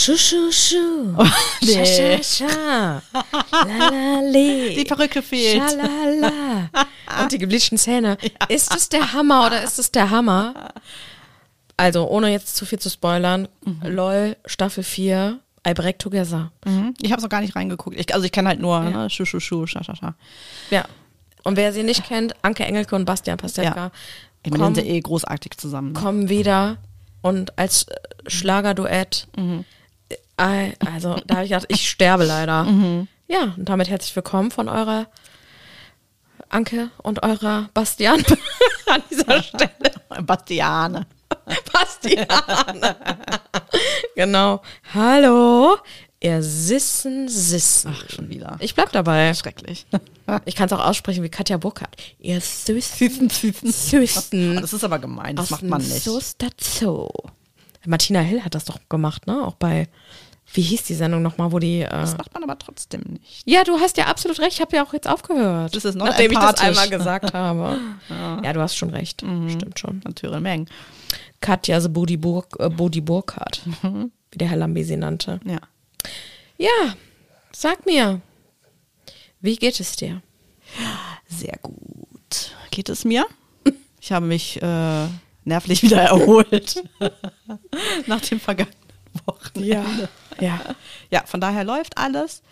Schu, schu, schu. nee. Scha, scha, scha. La, la, li. Die Perücke fehlt. Schalala. Und die gebleachten Zähne. Ist es der Hammer oder ist es der Hammer? Also, ohne jetzt zu viel zu spoilern, LOL Staffel 4, I Break Together. Mhm. Ich habe noch gar nicht reingeguckt. Ich, also ich kenne halt nur ne? Schu, Schu, Schu, Scha, Scha, Scha. Ja. Und wer sie nicht kennt, Anke Engelke und Bastian Pastewka Ja. Ich meine, die kommen, sind ja eh großartig zusammen. Ne? kommen wieder und als äh, Schlagerduett. Äh, Also, da habe ich gedacht, ich sterbe leider. Ja, und damit herzlich willkommen von eurer Anke und eurer Bastian an dieser Stelle. Bastiane. Bastian. genau. Hallo, ihr Sissen, Sissen. Ach, schon wieder. Ich bleib dabei. Schrecklich. Ich kann es auch aussprechen wie Katja Burkhardt. Ihr Süßen, Süßen. Süßen. Das ist aber gemein, das macht man nicht. Soester Zoo. Martina Hill hat das doch gemacht, ne? Auch bei, wie hieß die Sendung nochmal, wo die. Äh, Das macht man aber trotzdem nicht. ja, du hast ja absolut recht. Ich habe ja auch jetzt aufgehört. Das ist not nachdem ich das einmal gesagt habe. ja. du hast schon recht. Stimmt schon. Natürlich Mengen. Katja the Budi, Burg, äh, Budi Burkhardt, wie der Herr Lambi sie nannte. Ja. Ja, sag mir, wie geht es dir? Sehr gut. Geht es mir? Ich habe mich äh, nervlich wieder erholt. Nach dem vergangenen Wochenende. ja. Ja, von daher läuft alles.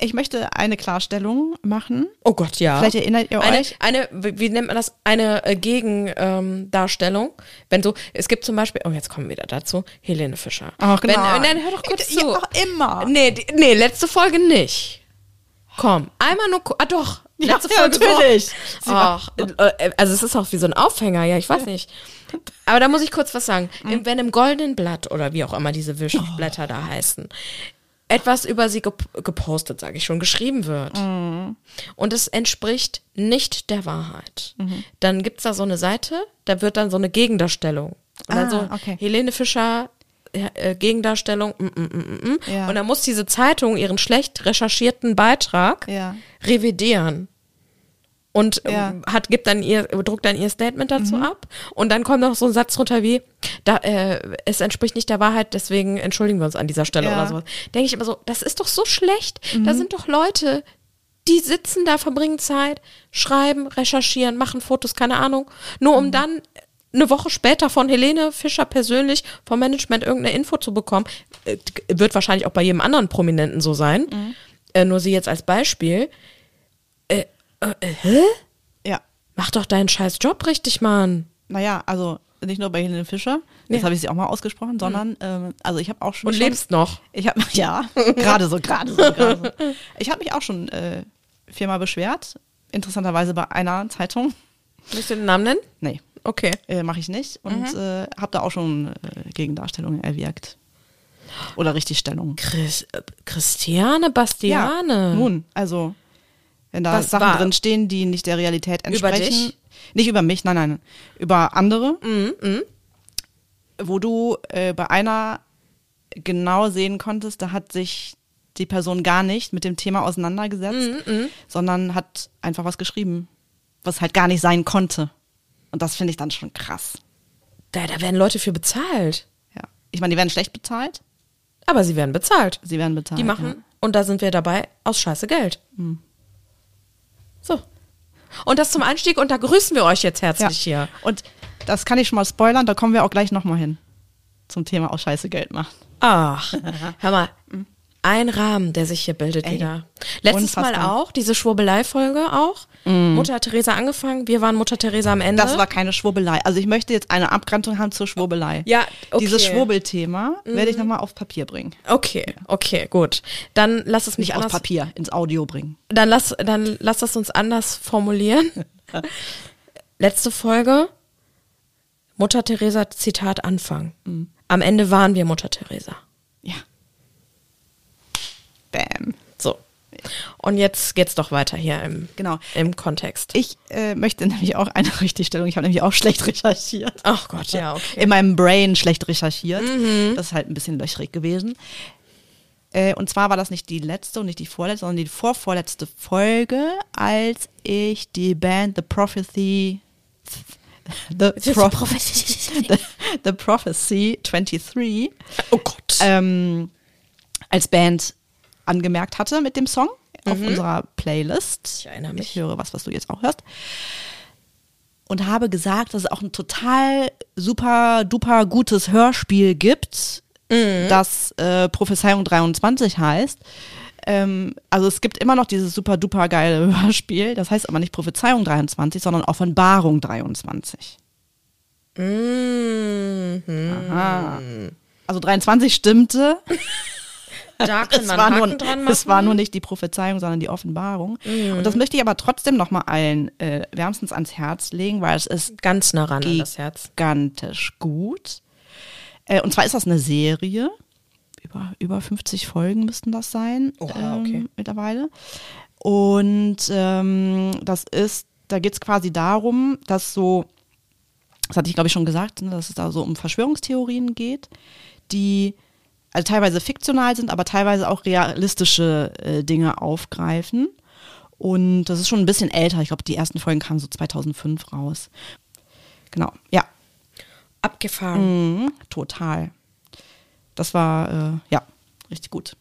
Ich möchte eine Klarstellung machen. Oh Gott, ja. Vielleicht erinnert ihr eine, euch. eine, wie nennt man das? Eine äh, Gegendarstellung. Wenn so, es gibt zum Beispiel, oh, jetzt kommen wir wieder dazu, Helene Fischer. Ach, Wenn, nein. nein, hör doch kurz Ja, zu. auch immer. Nee, die, nee, letzte Folge nicht. Komm, einmal nur, ah doch, Ja, letzte Folge natürlich. Ach, äh, also es ist auch wie so ein Aufhänger, ja, ich weiß nicht. Aber da muss ich kurz was sagen. Mhm. Wenn im goldenen Blatt oder wie auch immer diese Wischblätter da heißen, etwas über sie gep gepostet, sage ich schon, geschrieben wird Mhm. und es entspricht nicht der Wahrheit, dann gibt's da so eine Seite, da wird dann so eine Gegendarstellung. Und dann Ah, so, okay. Helene Fischer, äh, Gegendarstellung, mm, mm, mm, mm, mm. Ja. und dann muss diese Zeitung ihren schlecht recherchierten Beitrag Ja. revidieren. Und Ja. ähm, hat, gibt dann ihr, druckt dann ihr Statement dazu ab. Und dann kommt noch so ein Satz drunter wie, da, äh, es entspricht nicht der Wahrheit, deswegen entschuldigen wir uns an dieser Stelle Ja. oder sowas. Denke ich immer so, das ist doch so schlecht. Da sind doch Leute, die sitzen da, verbringen Zeit, schreiben, recherchieren, machen Fotos, keine Ahnung, nur um dann eine Woche später von Helene Fischer persönlich vom Management irgendeine Info zu bekommen. Äh, wird wahrscheinlich auch bei jedem anderen Prominenten so sein. Äh, nur sie jetzt als Beispiel. Äh, äh, äh, hä? Ja. Mach doch deinen scheiß Job richtig, Mann. Naja, also nicht nur bei Helene Fischer, jetzt habe ich sie auch mal ausgesprochen, sondern ähm, also ich habe auch schon. Und schon, lebst noch. Ich habe ja gerade so, gerade so, gerade so. Ich habe mich auch schon äh, viermal beschwert. Interessanterweise bei einer Zeitung. Willst du den Namen nennen? Nee, Okay. äh, mache ich nicht. Und Mhm. äh, habe da auch schon äh, Gegendarstellungen erwirkt. Oder richtig Stellung. Chris, äh, Christiane Bastiane. nun, also wenn da Was Sachen war- drin stehen, die nicht der Realität Über entsprechen. dich? Nicht über mich, nein, nein. Über andere. Mhm, Wo du äh, bei einer genau sehen konntest, da hat sich die Person gar nicht mit dem Thema auseinandergesetzt, Mhm, sondern hat einfach was geschrieben, was halt gar nicht sein konnte. Und das finde ich dann schon krass. Da, da werden Leute für bezahlt. Ja. Ich meine, die werden schlecht bezahlt. Aber sie werden bezahlt. Sie werden bezahlt. Die machen, und da sind wir dabei, aus scheiße Geld. Hm. So. Und das zum Einstieg und da grüßen wir euch jetzt Ja. herzlich ja. hier. Und das kann ich schon mal spoilern, da kommen wir auch gleich nochmal hin. Zum Thema aus Scheiße Geld machen. Ach, hör mal. Ein Rahmen, der sich hier bildet Ey, wieder. Letztes Mal unfassbar. auch, diese Schwurbelei-Folge auch. Mutter Teresa angefangen, wir waren Mutter Teresa am Ende. Das war keine Schwurbelei. Also ich möchte jetzt eine Abgrenzung haben zur Schwurbelei. Ja, okay. Mhm. Dieses Schwurbelthema werde ich nochmal auf Papier bringen. Okay, okay, gut. Dann lass es mich Nicht auf anders. Papier, ins Audio bringen. Dann lass, dann lass das uns anders formulieren. Letzte Folge. Mutter Teresa, Zitat Anfang. Mhm. Am Ende waren wir Mutter Teresa. Bam. So. Und jetzt geht's doch weiter hier im, Genau. im Kontext. Ich äh, möchte nämlich auch eine Richtigstellung. Ich habe nämlich auch schlecht recherchiert. Ach Gott, ja, okay. In meinem Brain schlecht recherchiert. Mhm. Das ist halt ein bisschen löchrig gewesen. Äh, und zwar war das nicht die letzte und nicht die vorletzte, sondern die vorvorletzte Folge, als ich die Band The Prophecy The, Pro the, The Prophecy 23 Oh Gott. ähm, als Band angemerkt hatte mit dem Song auf unserer Playlist. Mhm. Ich erinnere mich. Ich höre was, was du jetzt auch hörst. Und habe gesagt, dass es auch ein total super duper gutes Hörspiel gibt, Mhm. das äh, Prophezeiung 23 heißt. Ähm, also es gibt immer noch dieses super duper geile Hörspiel, das heißt aber nicht Prophezeiung 23, sondern Offenbarung 23. Mhm. Aha. Also 23 stimmte. Da kann Es man war, Haken nur, dran machen. es war nur nicht die Prophezeiung, sondern die Offenbarung. Und das möchte ich aber trotzdem nochmal allen äh, wärmstens ans Herz legen, weil es ist ganz nah ran an das Herz. gigantisch gut. Äh, und zwar ist das eine Serie. Über, über 50 Folgen müssten das sein Oha, okay. ähm, mittlerweile. Und ähm, das ist, da geht es quasi darum, dass so, das hatte ich glaube ich schon gesagt, ne, dass es da so um Verschwörungstheorien geht, die also teilweise fiktional sind, aber teilweise auch realistische äh, Dinge aufgreifen. Und das ist schon ein bisschen älter. Ich glaube, die ersten Folgen kamen so 2005 raus. Genau, ja. Abgefahren. Mhm, total. Das war, äh, ja, richtig gut.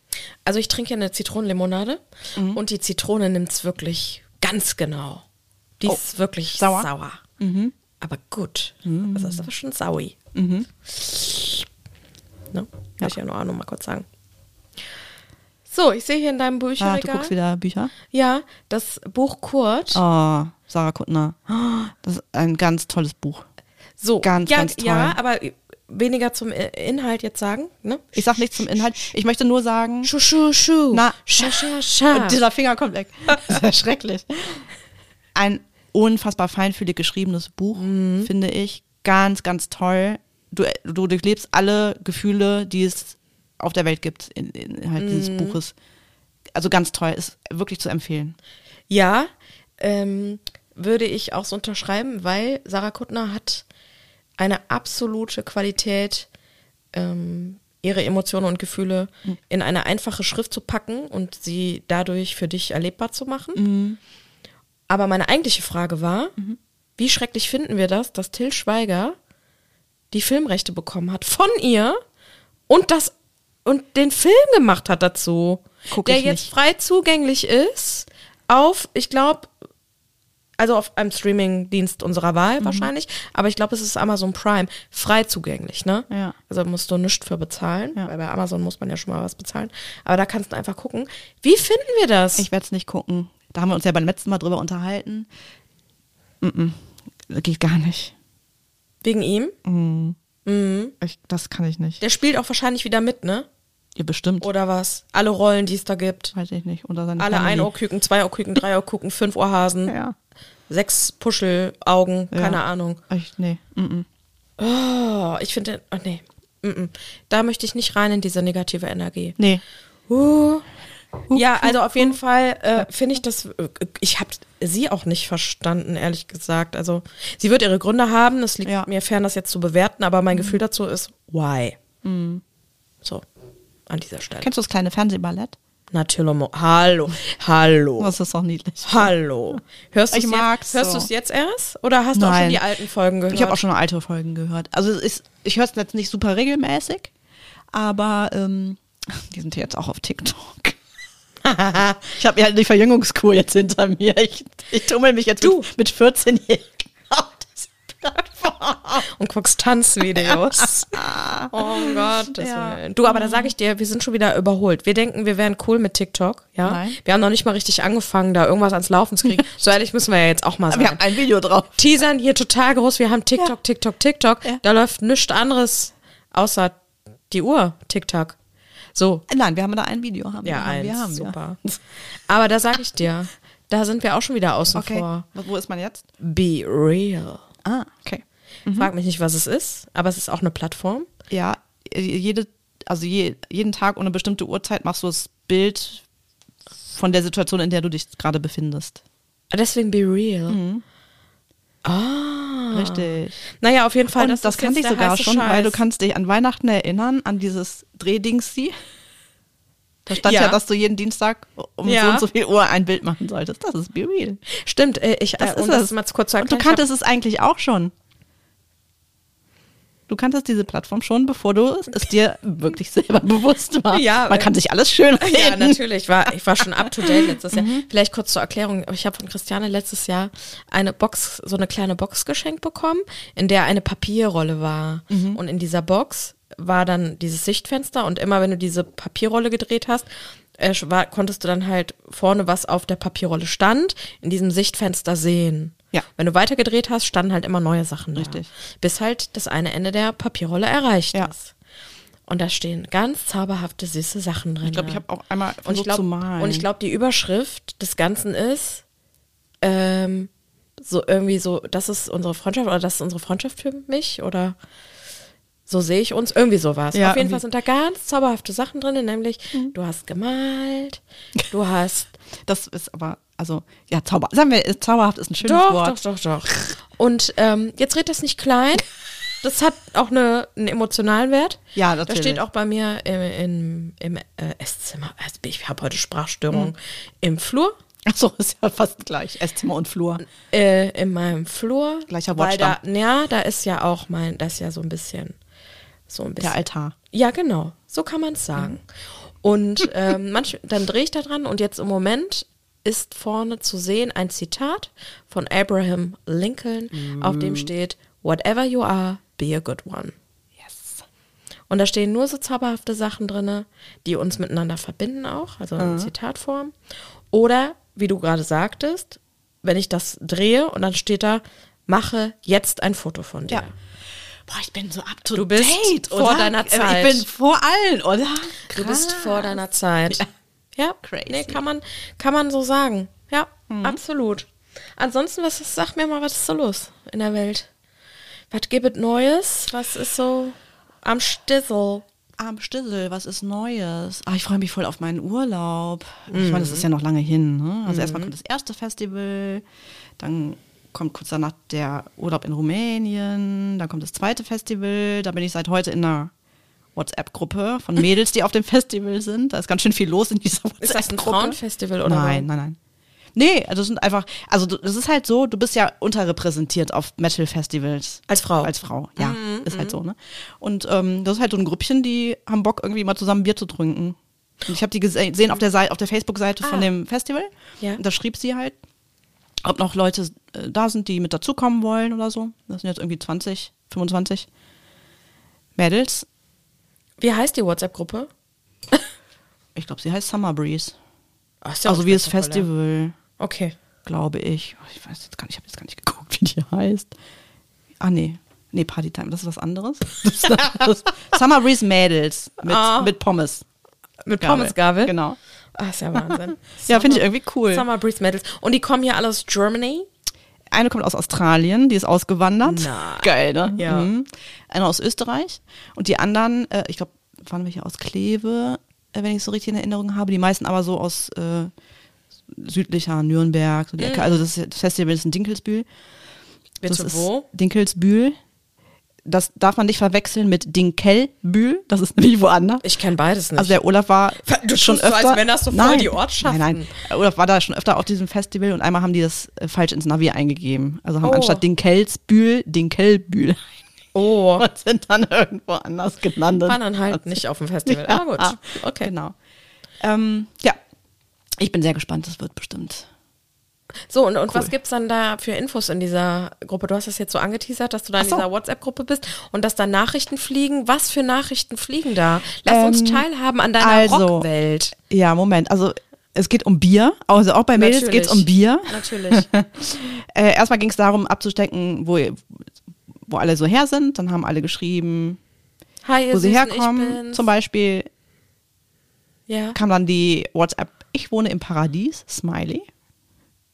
Also ich trinke ja eine Zitronenlimonade Mhm. und die Zitrone nimmt es wirklich ganz genau. Die Oh, ist wirklich sauer? sauer. Mhm. Aber gut. Das ist aber schon saui. Ne? Ja. ich ja nur auch noch mal kurz sagen. So, ich sehe hier in deinem Ah, du Bücherregal. guckst wieder Bücher? ja, das Buch Kurt. Oh, Sarah Kuttner. Das ist ein ganz tolles Buch. so, ganz, ja, ganz toll. Ja, aber weniger zum Inhalt jetzt sagen. Ne? Ich sag nichts zum Inhalt. Ich möchte nur sagen, Schu, schu, schu. Na. Scha, scha, scha. und dieser Finger kommt weg. Das ist ja schrecklich. Ein unfassbar feinfühlig geschriebenes Buch, Mhm. finde ich. Ganz, ganz toll. Du, du durchlebst alle Gefühle, die es auf der Welt gibt, in, innerhalb dieses Mhm. Buches. Also ganz toll, ist wirklich zu empfehlen. Ja, ähm, würde ich auch so unterschreiben, weil Sarah Kuttner hat eine absolute Qualität, ähm, ihre Emotionen und Gefühle in eine einfache Schrift zu packen und sie dadurch für dich erlebbar zu machen. Aber meine eigentliche Frage war, wie schrecklich finden wir das, dass Till Schweiger die Filmrechte bekommen hat von ihr und das und den Film gemacht hat dazu, Guck der jetzt nicht. frei zugänglich ist auf, ich glaube, also auf einem Streaming-Dienst unserer Wahl Mhm. wahrscheinlich, aber ich glaube, es ist Amazon Prime frei zugänglich, ne? Ja. Also musst du nichts für bezahlen, Ja. weil bei Amazon muss man ja schon mal was bezahlen. Aber da kannst du einfach gucken. Wie finden wir das? Ich werde es nicht gucken. Da haben wir uns ja beim letzten Mal drüber unterhalten. Mm -mm. Geht gar nicht. Wegen ihm? Ich, das kann ich nicht. Der spielt auch wahrscheinlich wieder mit, ne? Ihr bestimmt. Oder was? Alle Rollen, die es da gibt. Weiß ich nicht. Oder seine Alle Family. Einohrküken, Zweiohrküken, Dreiohrküken, fünf Ohrhasen, Ja. sechs Puschelaugen, Ja. keine Ahnung. Ich, nee. Mm -mm. Oh, ich finde, oh nee. -mm. Da möchte ich nicht rein in diese negative Energie. Nee. Uh. Ja, also auf jeden Fall äh, finde ich das, äh, ich habe sie auch nicht verstanden, ehrlich gesagt. Also sie wird ihre Gründe haben, es liegt Ja. Mhm. mir fern, das jetzt zu bewerten, aber mein Gefühl dazu ist, why? So, an dieser Stelle. Kennst du das kleine Fernsehballett? Natürlich. Hallo, hallo, Das ist doch niedlich. hallo. Hörst du Ich es mag's jetzt, hörst so. jetzt erst? Oder hast du auch schon die alten Folgen gehört? Ich habe auch schon alte Folgen gehört. Also ist, ich höre es jetzt nicht super regelmäßig, aber ähm, die sind jetzt auch auf TikTok. ich habe ja die Verjüngungskur jetzt hinter mir. Ich, ich tummel mich jetzt Du. mit, mit 14-Jährigen auf diese Plattform. und guckst Tanzvideos. oh Gott. Das Ja. Du, aber da sage ich dir, wir sind schon wieder überholt. Wir denken, wir wären cool mit TikTok, ja? Nein. Wir haben noch nicht mal richtig angefangen, da irgendwas ans Laufen zu kriegen. so ehrlich müssen wir ja jetzt auch mal Wir sein. haben ein Video drauf. Teasern hier total groß. Wir haben TikTok, Ja. TikTok, TikTok. Ja. Da läuft nichts anderes außer die Uhr, TikTok. So, Nein, wir haben da ein Video. Haben ja, wir, haben eins, wir, haben super. Aber da sage ich dir, da sind wir auch schon wieder außen Okay. vor. Wo ist man jetzt? Be real. Ah, okay. Frag mich nicht, was es ist, aber es ist auch eine Plattform. Ja, jede, also je, jeden Tag eine bestimmte Uhrzeit machst du das Bild von der Situation, in der du dich gerade befindest. Deswegen Be Real. Mhm. Ah. Richtig. Naja, auf jeden Fall. Und das, das, kannte ich sogar schon, Scheiß. weil du kannst dich an Weihnachten erinnern, an dieses Drehdingsi. Da stand ja. Ja. dass du jeden Dienstag um Ja. so und so viel Uhr ein Bild machen solltest. Das ist Be Real. Stimmt, äh, ich, Das äh, ist das es. mal kurz zu Und du kanntest es eigentlich auch schon. Du kanntest diese Plattform schon, bevor du es, dir wirklich selber bewusst war. Ja, Man kann sich alles schön reden. Ja, natürlich. Ich war, ich war schon up to date letztes Jahr. Vielleicht kurz zur Erklärung. Ich habe von Christiane letztes Jahr eine Box, so eine kleine Box geschenkt bekommen, in der eine Papierrolle war. Und in dieser Box war dann dieses Sichtfenster und immer wenn du diese Papierrolle gedreht hast, äh, war, konntest du dann halt vorne, was auf der Papierrolle stand, in diesem Sichtfenster sehen. Ja. Wenn du weitergedreht hast, standen halt immer neue Sachen da. Richtig. Bis halt das eine Ende der Papierrolle erreicht Ja. ist. Und da stehen ganz zauberhafte, süße Sachen drin. Ich glaube, ich habe auch einmal Und ich versucht glaube, zu malen. und ich glaube, die Überschrift des Ganzen ist ähm, so irgendwie so, das ist unsere Freundschaft oder das ist unsere Freundschaft für mich oder so sehe ich uns, irgendwie sowas. Ja, Auf jeden irgendwie. Fall sind da ganz zauberhafte Sachen drin, nämlich du hast gemalt, du hast das ist aber, also, ja, zauber, sagen wir, zauberhaft ist ein schönes doch, Wort. doch, doch, doch. Und ähm, jetzt red das nicht klein. Das hat auch eine, einen emotionalen Wert. Ja, natürlich. steht auch bei mir im, im, im äh, Esszimmer, also ich habe heute Sprachstörungen, im Flur, Achso, ist ja fast gleich. Esszimmer und Flur. äh, in meinem Flur. Gleicher weil da, Wortstamm. Ja, da ist ja auch mein, das ist ja so ein bisschen, so ein bisschen. Der Altar. Ja, genau. So kann man es sagen. Und ähm, manch, dann drehe ich da dran und jetzt im Moment ist vorne zu sehen ein Zitat von Abraham Lincoln, auf dem steht, Whatever you are, be a good one. Yes. Und da stehen nur so zauberhafte Sachen drinne, die uns miteinander verbinden auch, also in Zitatform. Oder, wie du gerade sagtest, wenn ich das drehe und dann steht da, mache jetzt ein Foto von dir. Ja. Boah, ich bin so up to Du bist date, vor oder? deiner Ich Zeit. bin vor allen, oder? Du bist vor deiner Zeit. Ja, Crazy. Nee, kann man, kann man so sagen. Ja, absolut. Ansonsten, was ist, sag mir mal, was ist so los in der Welt? Was gibt es Neues? Was ist so am Stissel? Am Stissel, was ist Neues? Ah, ich freue mich voll auf meinen Urlaub. Ich meine, das ist ja noch lange hin. Ne? Also erstmal kommt das erste Festival, dann kommt kurz danach der Urlaub in Rumänien, dann kommt das zweite Festival. Da bin ich seit heute in einer WhatsApp-Gruppe von Mädels, die auf dem Festival sind. Da ist ganz schön viel los in dieser WhatsApp-Gruppe. Ist das ein Frauenfestival oder Nein, nein, nein. Nee, also es sind einfach, also das ist halt so, du bist ja unterrepräsentiert auf Metal-Festivals. Als Frau. Als Frau, ja, ist halt so, ne? Und ähm, das ist halt so ein Grüppchen, die haben Bock, irgendwie mal zusammen Bier zu trinken. Und ich habe die gese- gesehen auf der Seite, auf der Facebook-Seite von Ah. dem Festival. Ja. Und da schrieb sie halt, ob noch Leute äh, da sind, die mit dazukommen wollen oder so. Das sind jetzt irgendwie 20, 25 Mädels. Wie heißt die WhatsApp-Gruppe? Ich glaube, sie heißt Summer Breeze. Ach, ist ja Also wie das. Festival. Okay. glaube ich. Oh, Ich weiß jetzt gar nicht, ich habe jetzt gar nicht geguckt, wie die heißt. Ah, nee. Nee, Partytime, das ist was anderes. Das das Summer Breeze Mädels mit, Ah. mit Pommes. Mit Pommesgabel? Genau. Ah, ist ja Wahnsinn. Ja, finde ich irgendwie cool. Summer Breeze Medals. Und die kommen hier alle aus Germany? Eine kommt aus Australien, die ist ausgewandert. Nein. Geil, ne? Ja. Mhm. Eine aus Österreich. Und die anderen, äh, ich glaube, waren welche aus Kleve, äh, wenn ich es so richtig in Erinnerung habe. Die meisten aber so aus äh, südlicher Nürnberg, so die Ecke. Also das, das Festival ist in Dinkelsbühl. Bitte das ist wo? Dinkelsbühl. Das darf man nicht verwechseln mit Dinkelbühl. Das ist nämlich woanders. Ich kenne beides nicht. Also der Olaf war Du schon tust so, öfter. als wären das so voll nein, die Ortschaften. Nein, nein. Olaf war da schon öfter auf diesem Festival und einmal haben die das äh, falsch ins Navi eingegeben. Also haben Oh. anstatt Dinkelsbühl Dinkelbühl oh, und sind dann irgendwo anders gelandet. war dann halt nicht auf dem Festival. Ah, gut. Okay. Genau. Ähm, ja, ich bin sehr gespannt. Das wird bestimmt. So, und, und was gibt's dann da für Infos in dieser Gruppe? Du hast das jetzt so angeteasert, dass du da in so. dieser WhatsApp-Gruppe bist und dass da Nachrichten fliegen. Was für Nachrichten fliegen da? Lass uns Ähm, teilhaben an deiner also- Rockwelt. Ja, Moment. Also es geht um Bier. Also auch bei Mädels Natürlich. geht es um Bier. Natürlich. Äh, erstmal ging es darum, abzustecken, wo, wo alle so her sind. Dann haben alle geschrieben, Hi, wo sie Süßen, herkommen. Zum Beispiel Ja. kam dann die WhatsApp, ich wohne im Paradies, Smiley.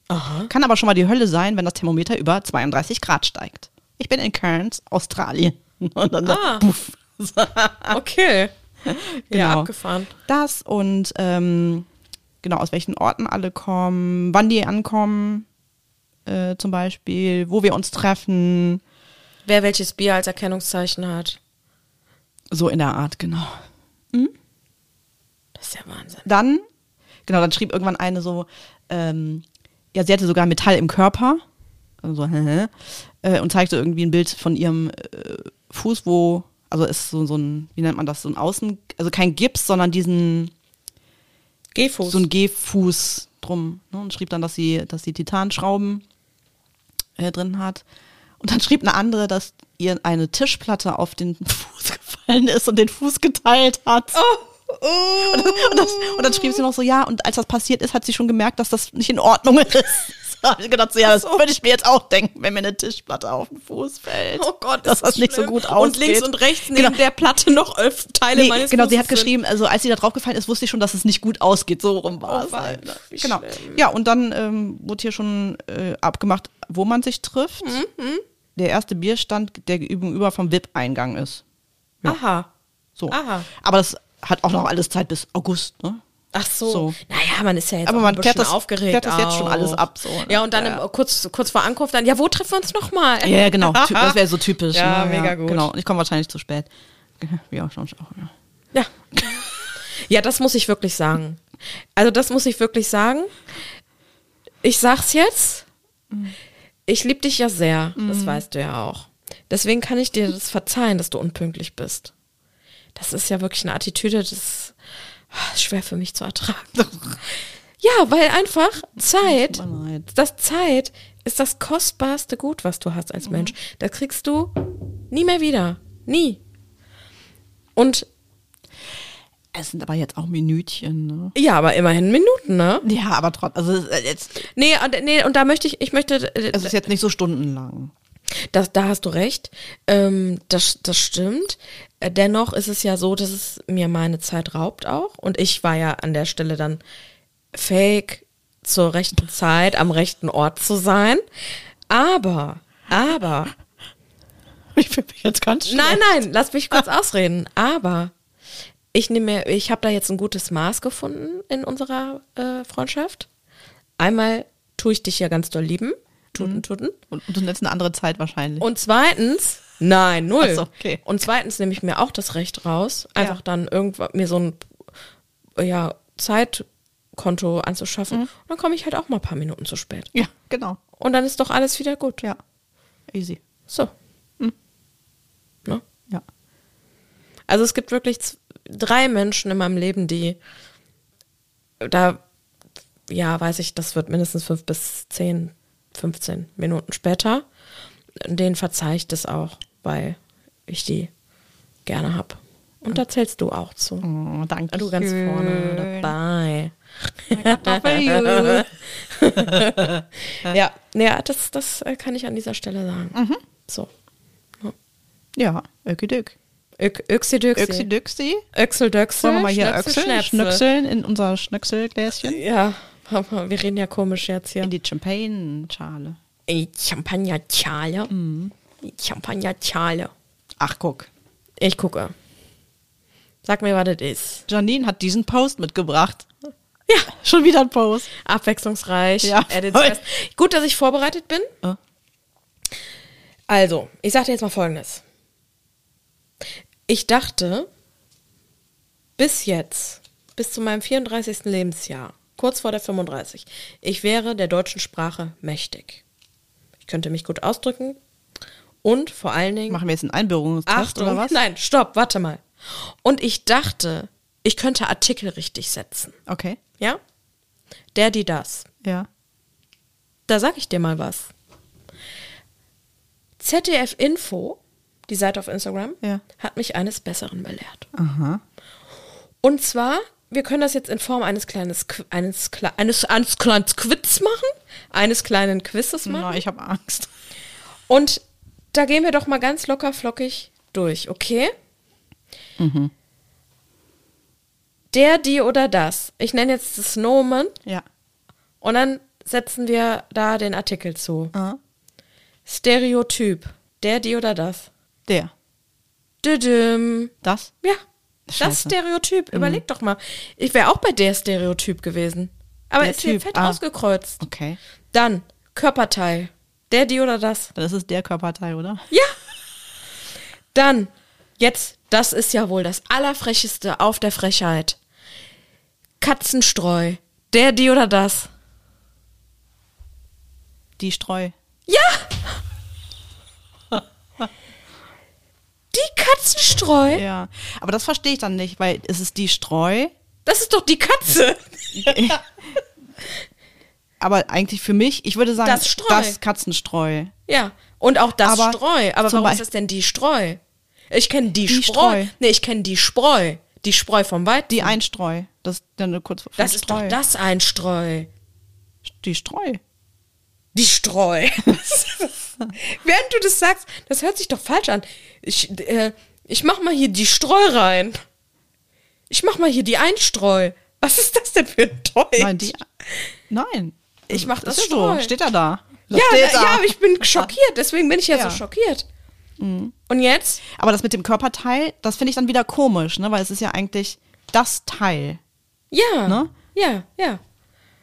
Aha. Kann aber schon mal die Hölle sein, wenn das Thermometer über 32 Grad steigt. Ich bin in Cairns, Australien. Und dann Ah. puff. Okay. Ja, Genau. abgefahren. Das und ähm, genau, aus welchen Orten alle kommen, wann die ankommen, äh, zum Beispiel, wo wir uns treffen, Wer welches Bier als Erkennungszeichen hat. so in der Art, genau. Das ist ja Wahnsinn. Dann, genau, dann schrieb irgendwann eine so, ähm, ja, sie hatte sogar Metall im Körper. Also, äh, und zeigte irgendwie ein Bild von ihrem äh, Fuß, wo, also ist so, so ein, wie nennt man das, so ein Außen, also kein Gips, sondern diesen, Gehfuß. so ein Gehfuß drum. Ne? Und schrieb dann, dass sie, dass sie Titanschrauben äh, drin hat. Und dann schrieb eine andere, dass ihr eine Tischplatte auf den Fuß gefallen ist und den Fuß geteilt hat. oh, Und, und, das, und dann schrieb sie noch so, ja, und als das passiert ist, hat sie schon gemerkt, dass das nicht in Ordnung ist. Da habe ich gedacht, so, ja, das würde ich mir jetzt auch denken, wenn mir eine Tischplatte auf den Fuß fällt. Oh Gott, dass ist das nicht so gut aussieht. Und links und rechts neben Genau. der Platte noch elf Teile Nee, meines genau, sie Fußes hat geschrieben, also als sie da drauf gefallen ist, wusste ich schon, dass es nicht gut ausgeht. So rum war Oh, es halt. Genau. schlimm. Ja, und dann ähm, wurde hier schon äh, abgemacht, wo man sich trifft. Mhm, Der erste Bierstand, der gegenüber vom VIP-Eingang ist. sind. Aha. So. Aha. Aber das hat auch noch alles Zeit bis August, ne? Ach so. So. Naja, man ist ja jetzt Aber man ein klärt das- aufgeregt. klärt das jetzt schon auch. alles ab, so, ne? Ja, und dann Ja. Im, kurz, kurz vor Ankunft dann, ja, wo treffen wir uns nochmal? Ja, ja, genau. Das wäre so typisch. Ja, ne? mega gut. Genau. Ich komme wahrscheinlich zu spät. Ja, schon auch. Ja. Ja. Ja, das muss ich wirklich sagen. Also das muss ich wirklich sagen. Ich sag's jetzt. Ich liebe dich ja sehr. Das weißt du ja auch. Deswegen kann ich dir das verzeihen, dass du unpünktlich bist. Das ist ja wirklich eine Attitüde, das ist ah, schwer für mich zu ertragen. Ja, weil einfach Zeit, das Zeit ist das kostbarste Gut, was du hast als Mensch. Das kriegst du nie mehr wieder. Nie. Und Es sind aber jetzt auch Minütchen, ne? ja, aber immerhin Minuten, ne? Ja, aber trotzdem, also jetzt, Nee, und- nee, und da möchte ich, ich möchte, äh, es ist jetzt nicht so stundenlang. das, da hast du recht, ähm, das, das stimmt. Äh, Dennoch ist es ja so, dass es mir meine Zeit raubt auch. Und ich war ja an der Stelle dann fake zur rechten Zeit am rechten Ort zu sein. Aber, aber, Ich fühle mich jetzt ganz schlecht. nein, nein, lass mich kurz ausreden. Aber ich nehme, ich habe da jetzt ein gutes Maß gefunden in unserer äh, Freundschaft. Einmal tue ich dich ja ganz doll lieben. Tuten, tuten. Und, und du nennst eine andere Zeit wahrscheinlich. Und zweitens, nein, null. Ach so, okay. Und zweitens nehme ich mir auch das Recht raus, einfach Ja. dann irgendwann mir so ein ja, Zeitkonto anzuschaffen. Und dann komme ich halt auch mal ein paar Minuten zu spät. ja, genau. Und dann ist doch alles wieder gut. Ja. Easy. So. Ne? Ja. Also es gibt wirklich drei Menschen in meinem Leben, die da, ja, weiß ich, das wird mindestens fünf bis zehn, 15 Minuten später. Den verzeihe ich das auch, weil ich die gerne hab. Und da zählst du auch zu. Oh, danke. Du ganz vorne dabei. Ja, ja das, das äh, kann ich an dieser Stelle sagen. Mhm. So. ja, Ökidük. Ök, Öxidüxi. Öxidüxi. Öxeldöxel. Wollen wir mal hier Öxel, Schnäpsel. Schnöpseln in unser Schnöpselgläschen? Ja, wir reden ja komisch jetzt hier. In die Champagne-Schale. Ey, Champagner-Schale. Mhm. Champagner-Schale. Ach, guck. Ich gucke. Sag mir, was das ist. Janine hat diesen Post mitgebracht. Ja, Schon wieder ein Post. abwechslungsreich. Ja. Gut, dass ich vorbereitet bin. Ja. Also, ich sag dir jetzt mal Folgendes. Ich dachte, bis jetzt, bis zu meinem 34. Lebensjahr, kurz vor der 35, ich wäre der deutschen Sprache mächtig. Ich könnte mich gut ausdrücken und vor allen Dingen Machen wir jetzt einen Einbürgerungstest Achtung, oder was? nein, stopp, warte mal. Und ich dachte, ich könnte Artikel richtig setzen. Okay. Ja? Der, die, das. Ja. Da sag ich dir mal was. ZDF Info, die Seite auf Instagram, Ja. hat mich eines Besseren belehrt. Aha. Und zwar, wir können das jetzt in Form eines kleines, eines, eines, eines kleinen Quiz machen, eines kleinen Quizzes machen. Na, ich habe Angst. Und da gehen wir doch mal ganz locker flockig durch, okay? Der, die oder das. Ich nenne jetzt das Nomen Ja. und dann setzen wir da den Artikel zu. Aha. Stereotyp. Der, die oder das. Der. Düdüm. Das? Ja, das Scheiße. Stereotyp. Überleg doch mal. Ich wäre auch bei der Stereotyp gewesen. Aber Der ist hier Typ, fett ah. ausgekreuzt. Okay. Dann Körperteil. Der, die oder das. Dann ist der Körperteil, oder? Ja. Dann, jetzt, das ist ja wohl das Allerfrecheste auf der Frechheit. Katzenstreu. Der, die oder das. Die Streu. Ja! Streu? Ja. Aber das verstehe ich dann nicht, weil es ist die Streu, Das ist doch die Katze. aber eigentlich für mich, ich würde sagen, Das Streu. das Katzenstreu. Ja. Und auch das Aber Streu. Aber warum ist Beispiel- es denn die Streu? Ich kenne die, Die Spreu. Streu. Nee, ich kenne die Spreu. Die Spreu vom Weizen. Die Einstreu. Das ist dann kurz das ist doch das ein Streu. Die Streu. Die Streu. Während du das sagst, das hört sich doch falsch an. Ich, äh, ich mach mal hier die Streu rein. Ich mach mal hier die Einstreu. Was ist das denn für ein Deutsch? Nein, die. Nein. Ich mach das ist ja Streu. so. Steht er da. Das ja, da. ja, aber ich bin schockiert, deswegen bin ich ja, Ja. Mhm. so schockiert. Und jetzt? Aber das mit dem Körperteil, das finde ich dann wieder komisch, ne? Weil es ist ja eigentlich das Teil. Ja. Ne? Ja, ja.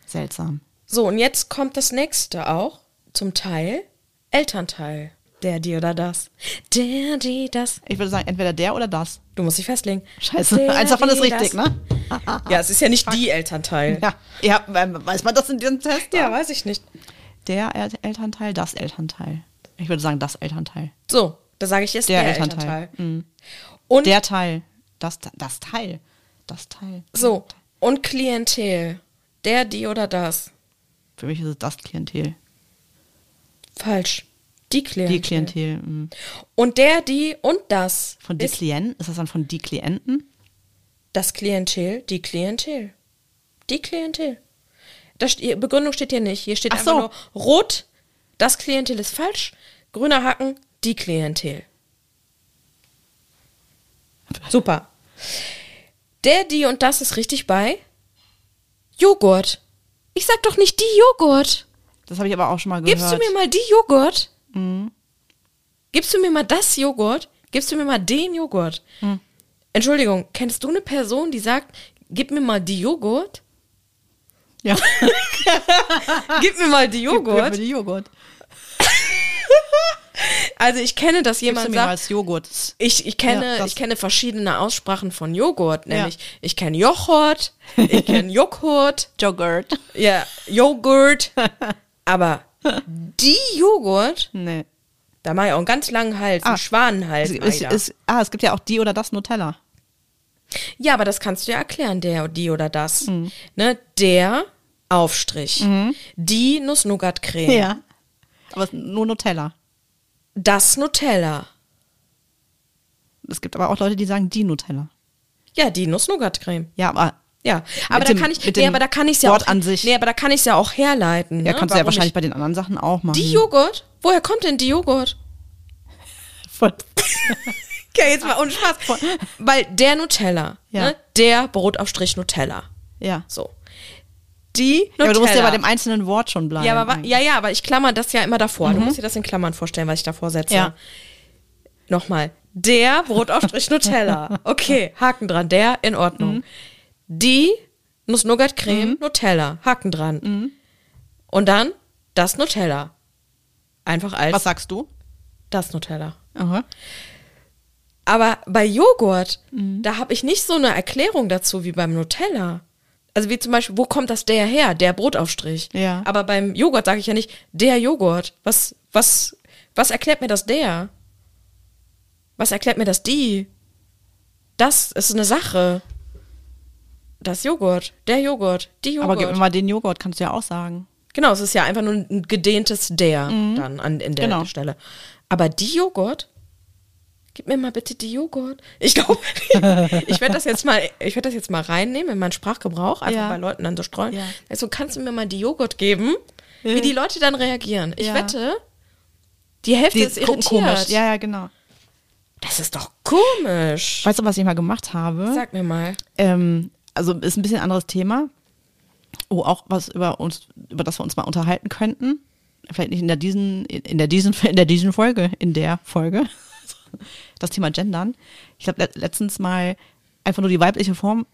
Seltsam. So, und jetzt kommt das nächste auch zum Teil. Elternteil. Der, die oder das. Der, die, das. Ich würde sagen, entweder der oder das. Du musst dich festlegen. Scheiße. Der, Eins davon ist die, richtig, das. ne? Ja, es ist ja nicht die Elternteil. Ja. Ja, ähm, weiß man das in diesem Test? Ja, weiß ich nicht. Der El Elternteil, das Elternteil. Ich würde sagen, das Elternteil. So, da sage ich jetzt Der der, Elternteil. Elternteil. Mhm. Und Der Teil. Das, das Teil. Das Teil. so, und Klientel. Der, die oder das. Für mich ist es das Klientel. Falsch. Die Klientel. Die Klientel. mhm. Und der, die und das. Von die ist Klienten? Ist das dann von die Klienten? das Klientel, die Klientel. Die Klientel. Das, Begründung steht hier nicht. Hier steht Ach einfach so. nur rot, das Klientel ist falsch, grüner Haken, die Klientel. Super. Der, die und das ist richtig bei Joghurt. Ich sag doch nicht die Joghurt. Das habe ich aber auch schon mal gehört. Gibst du mir mal die Joghurt? Gibst du mir mal das Joghurt? Gibst du mir mal den Joghurt? Entschuldigung, kennst du eine Person, die sagt, gib mir mal die Joghurt? Ja. Gib mir mal die Gib mir Joghurt. die Joghurt. Also ich kenne, dass jemand sagt, das Joghurt? ich, ich kenne, Ja, ich kenne verschiedene Aussprachen von Joghurt, nämlich ich kenne Joghurt, ich kenne Joghurt, Joghurt. ja, Joghurt, aber die Joghurt, Nee. da mache ich auch einen ganz langen Hals, einen Ah. Schwanenhals. Es, es, leider. es, ah, es gibt ja auch die oder das Nutella. Ja, aber das kannst du ja erklären, der, die oder das. Mhm. Ne, der Aufstrich, die Nuss-Nougat-Creme, Aber es ist nur Nutella. das Nutella, Es gibt aber auch Leute, die sagen die Nutella. ja, die Nuss-Nougat-Creme. Ja, aber Ja, aber da dem- kann ich, nee, aber da kann ich ja Wort auch, an sich. nee, aber da kann ich ja auch herleiten. ja, ne? kannst du ja wahrscheinlich ich- bei den anderen Sachen auch machen. Die Joghurt? Woher kommt denn die Joghurt? Von- Okay, jetzt mal ohne Spaß. Weil der Nutella, Ja. ne? der Brotaufstrich Nutella. Ja. So. Die Nutella. ja. Aber du musst ja bei dem einzelnen Wort schon bleiben. ja, aber, ja, ja, aber ich klammer das ja immer davor. Du musst dir das in Klammern vorstellen, was ich davor setze. Ja. Nochmal. Der Brotaufstrich Nutella. Okay, Haken dran. Der in Ordnung. Die Nuss-Nougat-Creme Nutella. Haken dran. Und dann das Nutella. Einfach als Was sagst du? das Nutella. Aha. Aber bei Joghurt, Mhm. da habe ich nicht so eine Erklärung dazu wie beim Nutella. Also wie zum Beispiel, wo kommt das der her? Der Brotaufstrich. Ja. Aber beim Joghurt sage ich ja nicht, der Joghurt. Was, was, was erklärt mir das der? Was erklärt mir das die? Das ist eine Sache. Das Joghurt, der Joghurt, die Joghurt. Aber gib mir mal den Joghurt, kannst du ja auch sagen. Genau, es ist ja einfach nur ein gedehntes der dann an in der Genau. Stelle. Aber die Joghurt? Gib mir mal bitte die Joghurt. Ich glaube, ich werde das jetzt mal, ich werde das jetzt mal reinnehmen in meinen Sprachgebrauch, einfach Ja. bei Leuten dann so streuen. Ja. Also kannst du mir mal die Joghurt geben, wie die Leute dann reagieren. Ich Ja. wette, die Hälfte Die ist irritiert. komisch. Ja, ja, genau. Das ist doch komisch. Weißt du, was ich mal gemacht habe? Sag mir mal. Ähm, also ist ein bisschen anderes Thema. Oh, auch was über uns, über das wir uns mal unterhalten könnten. Vielleicht nicht in der diesen, in der diesen, in der diesen Folge, in der Folge. Das Thema Gendern. Ich habe letztens mal einfach nur die weibliche Form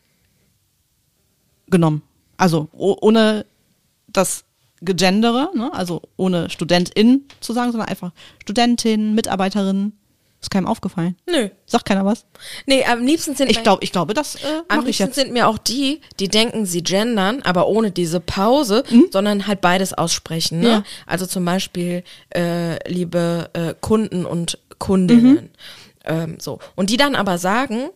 genommen. Also oh, ohne das Gegendere, ne? also ohne Studentin zu sagen, sondern einfach Studentin, Mitarbeiterin. Ist keinem aufgefallen. Nö. Sagt keiner was? Nee, am liebsten sind Ich mir- glaube, ich glaube, das äh, Am liebsten jetzt. sind mir auch die, die denken, sie gendern, aber ohne diese Pause, sondern halt beides aussprechen. Ne? Mhm. Ja. Also zum Beispiel, äh, liebe äh, Kunden und Kundinnen. Ähm, so. Und die dann aber sagen,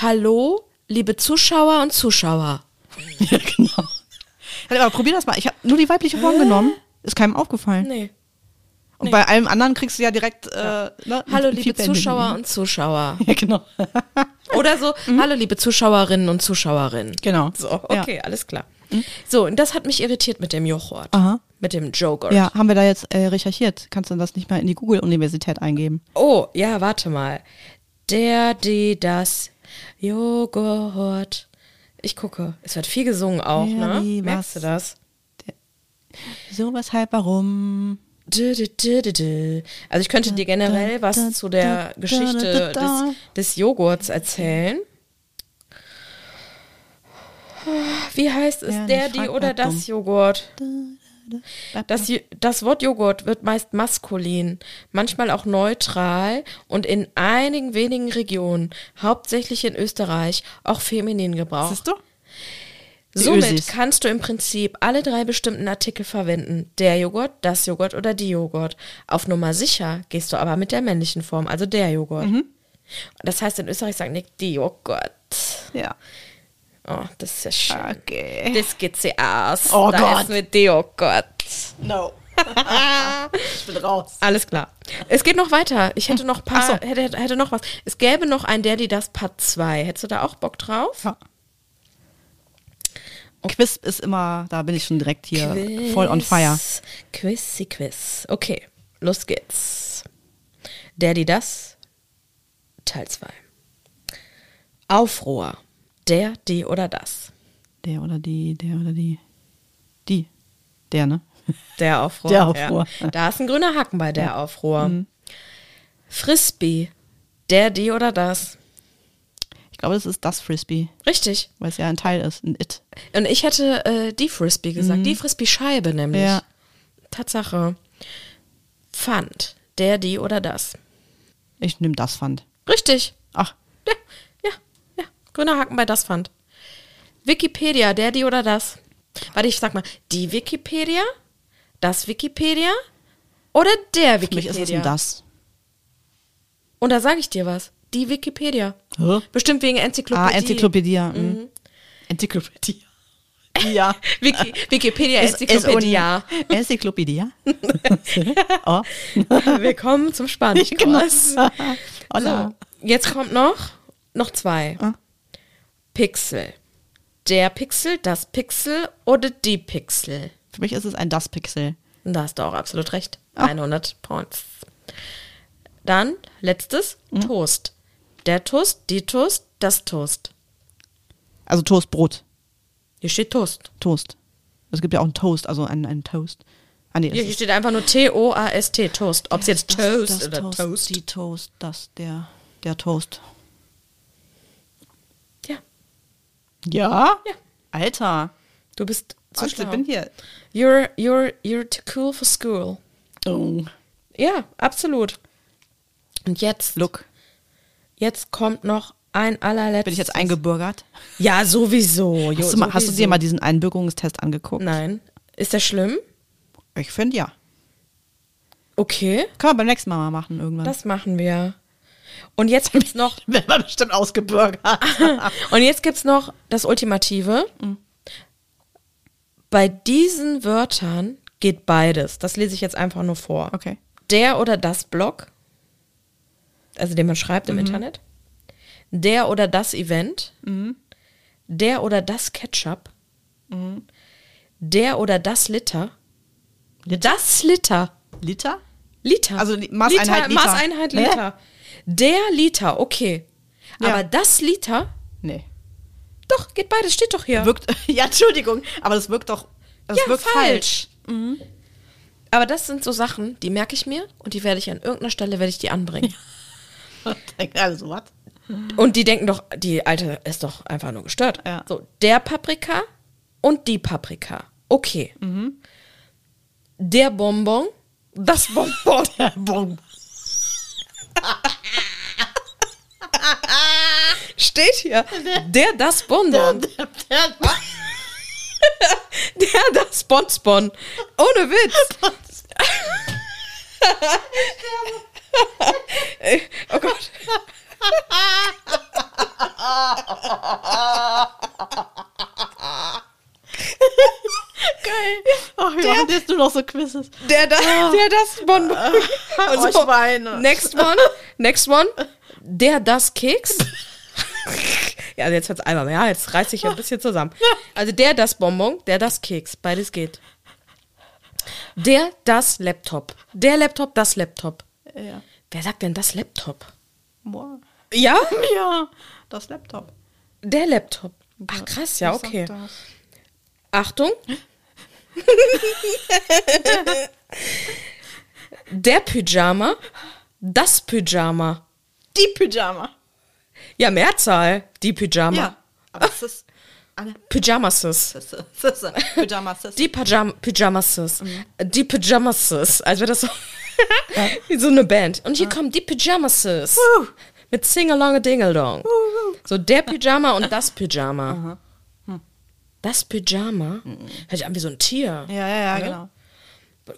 hallo, liebe Zuschauer und Zuschauer. Ja, genau. Aber probier das mal. Ich habe nur die weibliche Form genommen. Ist keinem aufgefallen. Nee. Und bei allem anderen kriegst du ja direkt. Äh, ne, Hallo, liebe Feedback. Zuschauer und Zuschauer. Ja, genau. Oder so, hallo, liebe Zuschauerinnen und Zuschauerinnen. Genau. So, okay, alles klar. So, und das hat mich irritiert mit dem Joghurt. Aha. Mit dem Joghurt. Ja, haben wir da jetzt äh, recherchiert. Kannst du das nicht mal in die Google-Universität eingeben? Oh, ja, warte mal. Der, die, das Joghurt. Ich gucke. Es wird viel gesungen auch, Der, ne? Merkst du was. das? So, weshalb, warum? Also ich könnte dir generell was zu der Geschichte des, des Joghurts erzählen. Wie heißt es? Ja, der, die oder das dumm. Joghurt? Das, das Wort Joghurt wird meist maskulin, manchmal auch neutral und in einigen wenigen Regionen, hauptsächlich in Österreich, auch feminin gebraucht. Siehst du? Die Somit Ösis. kannst du im Prinzip alle drei bestimmten Artikel verwenden. Der Joghurt, das Joghurt oder die Joghurt. Auf Nummer sicher gehst du aber mit der männlichen Form, also der Joghurt. Mhm. Das heißt, in Österreich sagen die die Joghurt. Ja. Oh, das ist ja schön. Okay. Das geht sie aus. Oh da Gott. ist mit die Joghurt. No. ich bin raus. Alles klar. Es geht noch weiter. Ich hätte noch paar, so. hätte, hätte noch was. Es gäbe noch ein Der, die, das Part 2. Hättest du da auch Bock drauf? Ja. Quiz ist immer, da bin ich schon direkt hier voll on fire. Quizzy Quiz. Okay, los geht's. Der, die, das, Teil 2. Aufruhr. Der, die oder das. Der oder die, der oder die. Die. Der, ne? Der Aufruhr. Der Aufruhr. Ja. Da ist ein grüner Haken bei der Aufruhr. Frisbee. Der, die oder das. Ich glaube, das ist das Frisbee, Richtig. weil es ja ein Teil ist, ein It. Und ich hätte äh, die Frisbee gesagt. Die Frisbee-Scheibe nämlich. Ja. Tatsache. Pfand. Der, die oder das. Ich nehme das Pfand. Richtig. Ach, Ja, ja, ja. Grüner Haken bei das Pfand. Wikipedia, der, die oder das. Warte, ich sag mal, die Wikipedia, das Wikipedia oder der für mich Wikipedia? ist es ein das. Und da sage ich dir was. Die Wikipedia. Hä? Bestimmt wegen Enzyklopädie. Ah, Enzyklopädie. Mhm. Enzyklopädie. Ja. Wiki, Wikipedia, un- Enzyklopädie. oh. Willkommen zum Spanischkurs. Hola. So, jetzt kommt noch, noch zwei. Ah. Pixel. Der Pixel, das Pixel oder die Pixel. Für mich ist es ein das Pixel. Da hast du auch absolut recht. Ah. 100 Points. Dann, letztes, Hm? Toast. Der Toast, die Toast, das Toast. Also Toastbrot. Hier steht Toast. Toast. Es gibt ja auch einen Toast, also einen, einen Toast. Ah, nee, das Hier ist steht einfach nur T-O-A-S-T, Toast. Ob es jetzt das, Toast das oder Toast, Toast. Die Toast, das, der, der Toast. Ja, Ja? Ja. Alter. du bist zu Ich schlau. bin hier. You're, you're, you're too cool for school. Oh. Ja, absolut. Und jetzt, Look. Jetzt kommt noch ein allerletztes. Bin ich jetzt eingebürgert? Ja, sowieso. Jo, Hast du, mal, hast du sowieso. dir mal diesen Einbürgerungstest angeguckt? Nein. Ist das schlimm? Ich finde ja. Okay, Können wir beim nächsten Mal mal machen irgendwann. das machen wir. Und jetzt gibt's noch werden wir bestimmt ausgebürgert. und jetzt gibt's noch das Ultimative. Bei diesen Wörtern geht beides. Das lese ich jetzt einfach nur vor. Okay. Der oder das Blog, also den man schreibt im Internet. Der oder das Event. Der oder das Ketchup. Der oder das Liter. Das Liter. Liter? Liter. Also Maßeinheit Liter. Maßeinheit Hä? Liter. Der Liter, okay. Ja. Aber das Liter, Nee. doch, geht beides, steht doch hier. Wirkt, ja, Entschuldigung, aber das wirkt doch, das ja, wirkt falsch. falsch. Aber das sind so Sachen, die merke ich mir und die werde ich an irgendeiner Stelle werde ich die anbringen. Also, was? Und die denken doch, die Alte ist doch einfach nur gestört. Ja. So, der Paprika und die Paprika. Okay. Mhm. Der Bonbon, das Bonbon. Bom. Steht hier. Der, das Bonbon. Der, das Bonspon. Ohne Witz. Oh Gott. Geil. Ach, wir der, machen jetzt nur noch so Quizzes. Der, da, ah. der das Bonbon. Uh, und ich Schweine. Next one. Next one. Der das Keks. ja, jetzt jetzt es einmal mehr. Ja, jetzt reiß ich ein bisschen zusammen. Also der das Bonbon, der das Keks. Beides geht. Der das Laptop. Der Laptop, das Laptop. Ja. Wer sagt denn das Laptop? Boah. Ja? Ja, das Laptop. Der Laptop. Ach krass, ja, okay. Achtung. Der Pyjama. Das Pyjama. Die Pyjama. Ja, Mehrzahl. Die Pyjama. Ja. Aber es ist eine Pyjamases. Sisse. Sisse. Pyjama Sisse. Die Pajam Pyjamases. Die Pyjamases. Als wäre das so, wie so eine Band. Und hier kommen die Pyjamases. Mit Sing-along a Dingeldong. So der Pyjama und das Pyjama. Das Pyjama? Hört sich an wie so ein Tier. Ja, ja, ja, genau.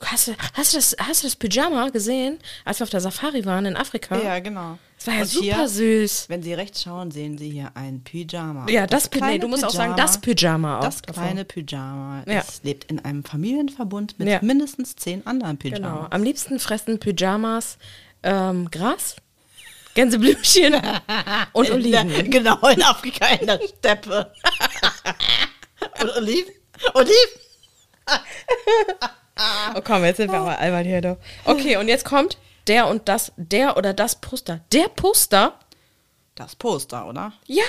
Hast du, hast, du das, hast du das Pyjama gesehen, als wir auf der Safari waren in Afrika? Ja, genau. Das war ja Und super hier, süß. Wenn Sie rechts schauen, sehen Sie hier ein Pyjama. Ja, das, Pyjama. Nee, du musst auch sagen, Pyjama- das Pyjama auch. Das kleine Pyjama. Ja. Es lebt in einem Familienverbund mit Ja. mindestens zehn anderen Genau. Pyjamas. Am liebsten fressen Pyjamas ähm, Gras, Gänseblümchen und Oliven. Genau, in Afrika in der Steppe. Und Oliven? Oliven? Oh komm, jetzt sind wir aber albern hier. Du. Okay, und jetzt kommt der und das, der oder das Poster. Der Poster? Das Poster, oder? Ja,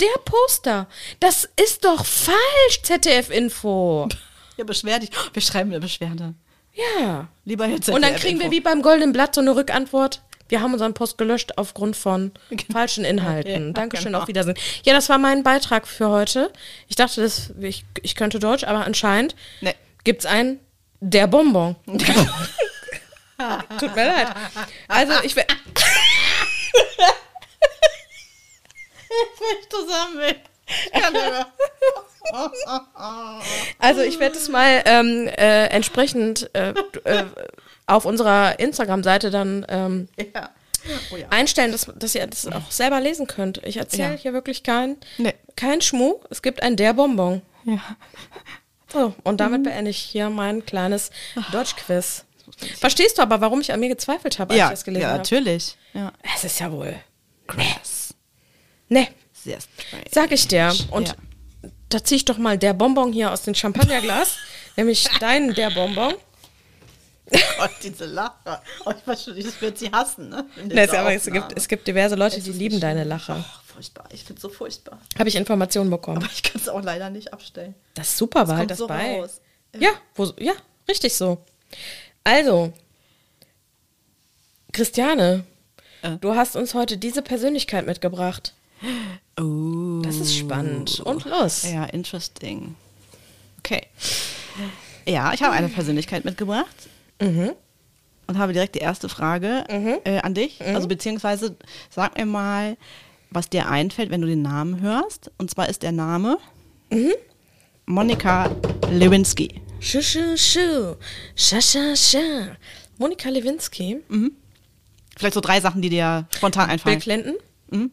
der Poster. Das ist doch falsch, ZDF-Info. Ja, beschwer dich. Wir schreiben eine Beschwerde. Ja. Lieber jetzt. Und dann kriegen wir wie beim Goldenen Blatt so eine Rückantwort. Wir haben unseren Post gelöscht aufgrund von falschen Inhalten. Ja, Dankeschön, genau. auf Wiedersehen. Ja, das war mein Beitrag für heute. Ich dachte, das, ich, ich könnte Deutsch, aber anscheinend Nee. gibt's einen der Bonbon. Tut mir leid. Also ich werde zusammen. Ich nicht mehr. also ich werde es mal ähm, äh, entsprechend äh, äh, auf unserer Instagram-Seite dann ähm, Ja. Oh ja. einstellen, dass, dass ihr das auch selber lesen könnt. Ich erzähle Ja. hier wirklich keinen Nee. kein Schmuh. Es gibt ein der Bonbon. Ja. So, und damit beende ich hier mein kleines Deutschquiz. Verstehst du aber, warum ich an mir gezweifelt habe, als Ja, ich das gelesen ja, habe? natürlich. Ja. Es ist ja wohl. Krass. Nee, Sehr strange. sag ich dir. Und Ja. da ziehe ich doch mal der Bonbon hier aus dem Champagnerglas. nämlich deinen der Bonbon. Gott, diese Lache. Oh, ich weiß schon, das wird sie hassen, ne? Nee, es, aber es, Aufnahme. gibt, es gibt diverse Leute, die lieben deine Lache. Ach, furchtbar. Ich finde es so furchtbar. Habe ich Informationen bekommen. Aber ich kann es auch leider nicht abstellen. Das ist super, behalt kommt das so bei. raus. Ja, wo, ja, richtig so. Also, Christiane, Äh. du hast uns heute diese Persönlichkeit mitgebracht. Oh. Das ist spannend. Und los. Ja, interesting. Okay. Ja, ich habe eine Persönlichkeit mitgebracht. Mhm. Und habe direkt die erste Frage äh, an dich. Mhm. Also beziehungsweise sag mir mal, was dir einfällt, wenn du den Namen hörst. Und zwar ist der Name Mhm. Monika Lewinsky. Schu, schu, schu. Scha, scha, scha. Monika Lewinsky. Vielleicht so drei Sachen, die dir spontan Bill einfallen. Clinton. Mhm.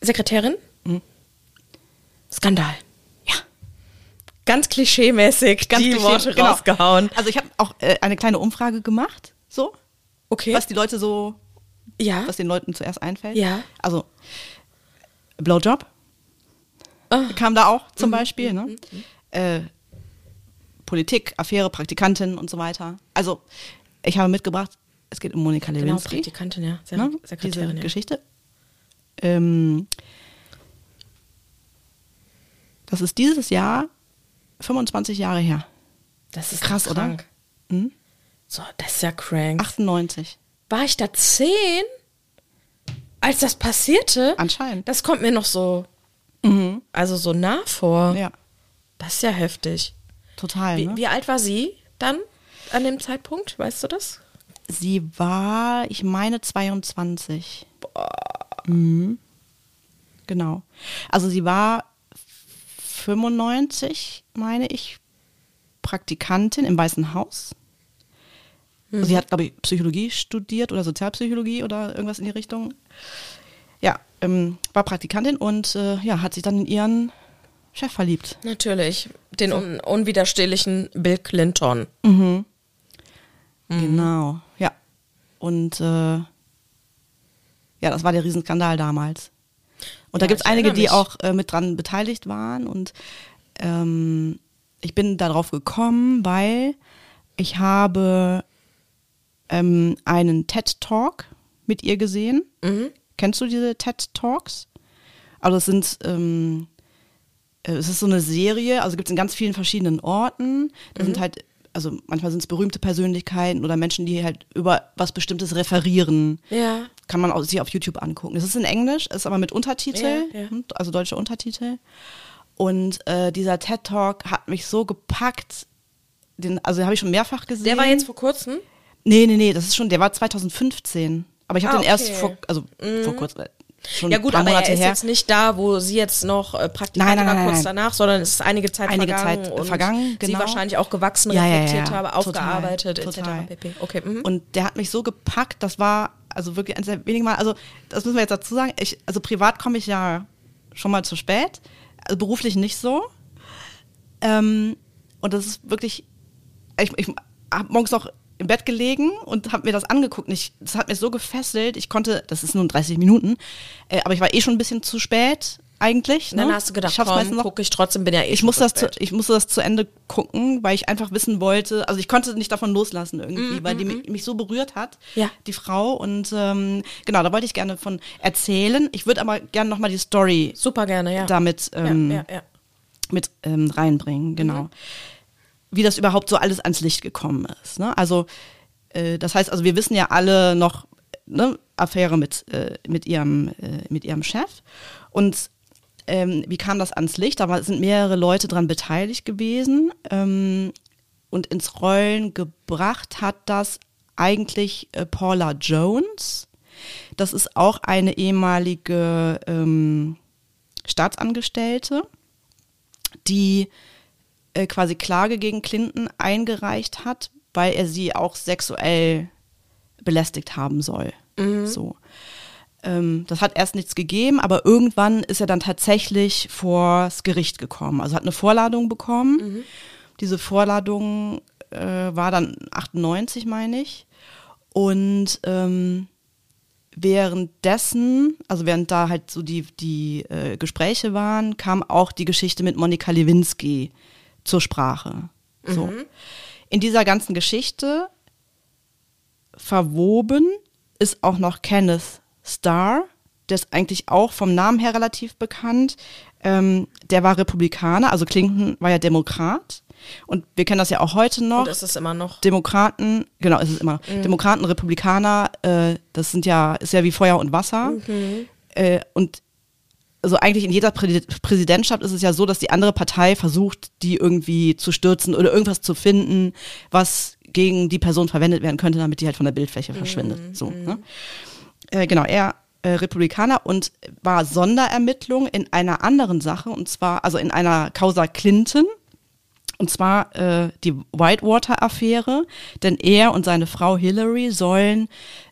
Sekretärin. Skandal. Ganz klischeemäßig Ganz die klischee- Worte genau. rausgehauen. Also ich habe auch äh, eine kleine Umfrage gemacht, so, Okay. was die Leute so, ja. was den Leuten zuerst einfällt. Ja. Also Blowjob Ah. kam da auch zum Beispiel, ne? Äh, Politik, Affäre, Praktikantin und so weiter. Also ich habe mitgebracht, es geht um Monika Genau, Lewinsky, Praktikantin, ja. Sek ne? Sekretärin, diese ja. Geschichte. Ähm, das ist dieses Jahr 25 Jahre her. Das ist Krass, doch oder? krank. Hm? So, das ist ja crank. 98. War ich da zehn, als das passierte? Anscheinend. Das kommt mir noch so, also so nah vor. Ja, Das ist ja heftig. total. Wie, ne? wie alt war sie dann an dem Zeitpunkt? Weißt du das? Sie war, ich meine, 22. Mhm. Genau. Also sie war 95, meine ich, Praktikantin im Weißen Haus. Mhm. Sie hat, glaube ich, Psychologie studiert oder Sozialpsychologie oder irgendwas in die Richtung. Ja, ähm, war Praktikantin und äh, ja, hat sich dann in ihren Chef verliebt. Natürlich. Den un unwiderstehlichen Bill Clinton. Mhm. Genau, ja. Und äh, ja, das war der Riesenskandal damals. Und da Ja, gibt es einige, die auch äh, mit dran beteiligt waren. Und ähm, ich bin darauf gekommen, weil ich habe ähm, einen TED-Talk mit ihr gesehen. Mhm. Kennst du diese TED-Talks? Also es sind, ähm, äh, es ist so eine Serie, also gibt es in ganz vielen verschiedenen Orten. Da Mhm. sind halt, also manchmal sind es berühmte Persönlichkeiten oder Menschen, die halt über was Bestimmtes referieren. Ja. Kann man auch sich auf YouTube angucken. Das ist in Englisch, ist aber mit Untertitel, Ja, ja. hm, also deutsche Untertitel. Und äh, dieser TED Talk hat mich so gepackt. Den, also habe ich schon mehrfach gesehen. Der war jetzt vor kurzem. Nee, nee, nee, das ist schon, der war 2015. Aber ich habe Ah, den erst okay. vor, also vor kurzem, äh, schon Ja ein gut, aber Monate er ist her. jetzt nicht da, wo sie jetzt noch äh, Praktikantin Nein, nein, nein, kurz danach, sondern es ist einige Zeit Einige vergangen Zeit und vergangen, sie genau. wahrscheinlich auch gewachsen, Ja, ja, ja, reflektiert ja. habe, aufgearbeitet total. etc. pp. Okay. Mhm. Und der hat mich so gepackt, das war also wirklich eines der wenigen Mal, also das müssen wir jetzt dazu sagen, ich, also privat komme ich ja schon mal zu spät, beruflich nicht so. Ähm, und das ist wirklich, ich, ich habe morgens noch im Bett gelegen und habe mir das angeguckt. Ich, das hat mir so gefesselt, ich konnte, das ist nur 30 Minuten, äh, aber ich war eh schon ein bisschen zu spät eigentlich. Und dann ne? hast du gedacht, ich komm, gucke ich trotzdem, bin ja eh ich muss das zu, ich musste das zu Ende gucken, weil ich einfach wissen wollte, also ich konnte nicht davon loslassen irgendwie, weil die mich, mich so berührt hat, Mm, Ja. die Frau und ähm, genau, da wollte ich gerne von erzählen. Ich würde aber gerne noch mal die Story Super gerne, ja. damit ähm, ja, ja, mit ähm, reinbringen, genau. Wie das überhaupt so alles ans Licht gekommen ist. Ne? Also äh, das heißt, also wir wissen ja alle noch ne, Affäre mit äh, mit ihrem äh, mit ihrem Chef und ähm, wie kam das ans Licht? Da sind mehrere Leute dran beteiligt gewesen ähm, und ins Rollen gebracht hat das eigentlich äh, Paula Jones. Das ist auch eine ehemalige ähm, Staatsangestellte, die äh, quasi Klage gegen Clinton eingereicht hat, weil er sie auch sexuell belästigt haben soll. So. Ähm, das hat erst nichts gegeben, aber irgendwann ist er dann tatsächlich vors Gericht gekommen. Also hat eine Vorladung bekommen. Diese Vorladung äh, war dann 98, meine ich. Und ähm, währenddessen, also während da halt so die, die äh, Gespräche waren, kam auch die Geschichte mit Monika Lewinsky zur Sprache. So. In dieser ganzen Geschichte verwoben ist auch noch Kenneth Starr, der ist eigentlich auch vom Namen her relativ bekannt. Ähm, der war Republikaner, also Clinton war ja Demokrat. Und wir kennen das ja auch heute noch. Und ist es immer noch. Demokraten, genau, ist es immer. noch. Demokraten, Republikaner, äh, das sind ja, ist ja wie Feuer und Wasser. Äh, und also eigentlich in jeder Prä Präsidentschaft ist es ja so, dass die andere Partei versucht, die irgendwie zu stürzen oder irgendwas zu finden, was gegen die Person verwendet werden könnte, damit die halt von der Bildfläche verschwindet. So, ne? Äh, genau, er äh, Republikaner und war Sonderermittlung in einer anderen Sache, und zwar, also in einer Causa Clinton. Und zwar äh, die Whitewater-Affäre, denn er und seine Frau Hillary sollen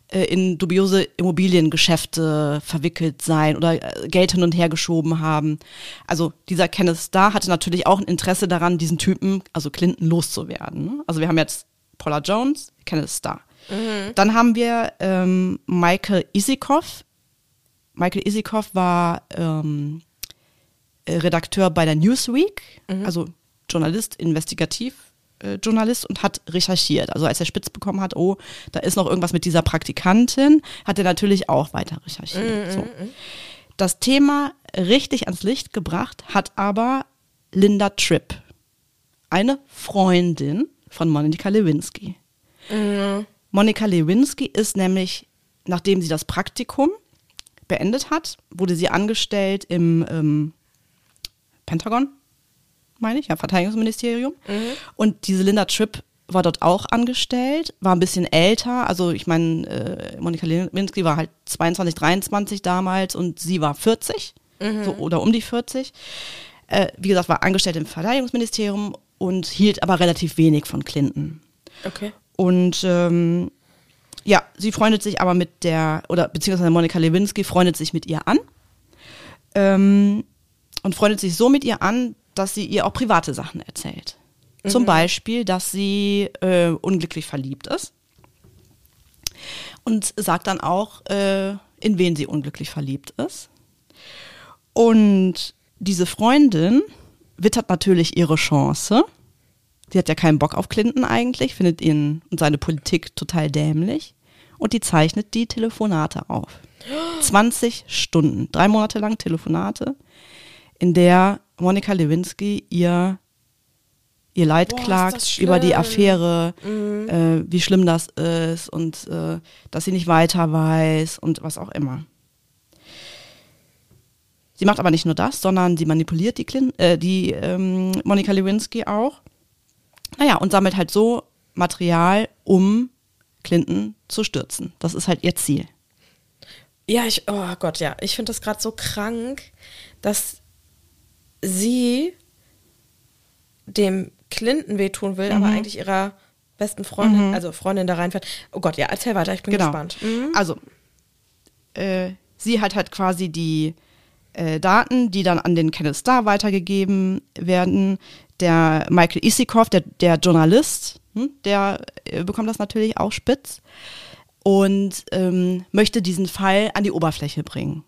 äh, in dubiose Immobiliengeschäfte verwickelt sein oder äh, Geld hin und her geschoben haben. Also dieser Kenneth Starr hatte natürlich auch ein Interesse daran, diesen Typen, also Clinton, loszuwerden. ne? Also wir haben jetzt Paula Jones, Kenneth Starr. Dann haben wir ähm, Michael Isikoff. Michael Isikoff war ähm, äh, Redakteur bei der Newsweek, also Journalist, Investigativjournalist äh, und hat recherchiert. Also als er spitz bekommen hat, oh, da ist noch irgendwas mit dieser Praktikantin, hat er natürlich auch weiter recherchiert. So. Das Thema richtig ans Licht gebracht hat aber Linda Tripp, eine Freundin von Monika Lewinsky. Monika Lewinsky ist nämlich, nachdem sie das Praktikum beendet hat, wurde sie angestellt im ähm, Pentagon, meine ich, ja, Verteidigungsministerium. Und diese Linda Tripp war dort auch angestellt, war ein bisschen älter. Also ich meine, äh, Monika Lewinsky war halt 22, 23 damals und sie war 40 so, oder um die 40. Äh, wie gesagt, war angestellt im Verteidigungsministerium und hielt aber relativ wenig von Clinton. Okay. Und ähm, ja, sie freundet sich aber mit der, oder beziehungsweise Monika Lewinsky freundet sich mit ihr an. ähm, und freundet sich so mit ihr an, dass sie ihr auch private Sachen erzählt. Zum Beispiel, dass sie äh, unglücklich verliebt ist und sagt dann auch, äh, in wen sie unglücklich verliebt ist. Und diese Freundin wittert natürlich ihre Chance. Sie hat ja keinen Bock auf Clinton eigentlich, findet ihn und seine Politik total dämlich. Und die zeichnet die Telefonate auf. 20 Stunden, drei Monate lang Telefonate, in der Monika Lewinsky ihr ihr Leid Boah, klagt über die. Affäre, äh, wie schlimm das ist und äh, dass sie nicht weiter weiß und was auch immer. Sie macht aber nicht nur das, sondern sie manipuliert die, Clin äh, die ähm, Monika Lewinsky auch. Naja, und sammelt halt so Material, um Clinton zu stürzen. Das ist halt ihr Ziel. Ja, ich, oh Gott, ja. Ich finde das gerade so krank, dass sie dem Clinton wehtun will, Mhm. aber eigentlich ihrer besten Freundin, also Freundin da reinfährt. Oh Gott, ja, erzähl weiter, ich bin Genau. gespannt. Mhm. Also, äh, sie hat halt quasi die äh, Daten, die dann an den Kenneth Starr weitergegeben werden. Der Michael Isikoff, der, der Journalist, hm, der äh, bekommt das natürlich auch spitz und ähm, möchte diesen Fall an die Oberfläche bringen.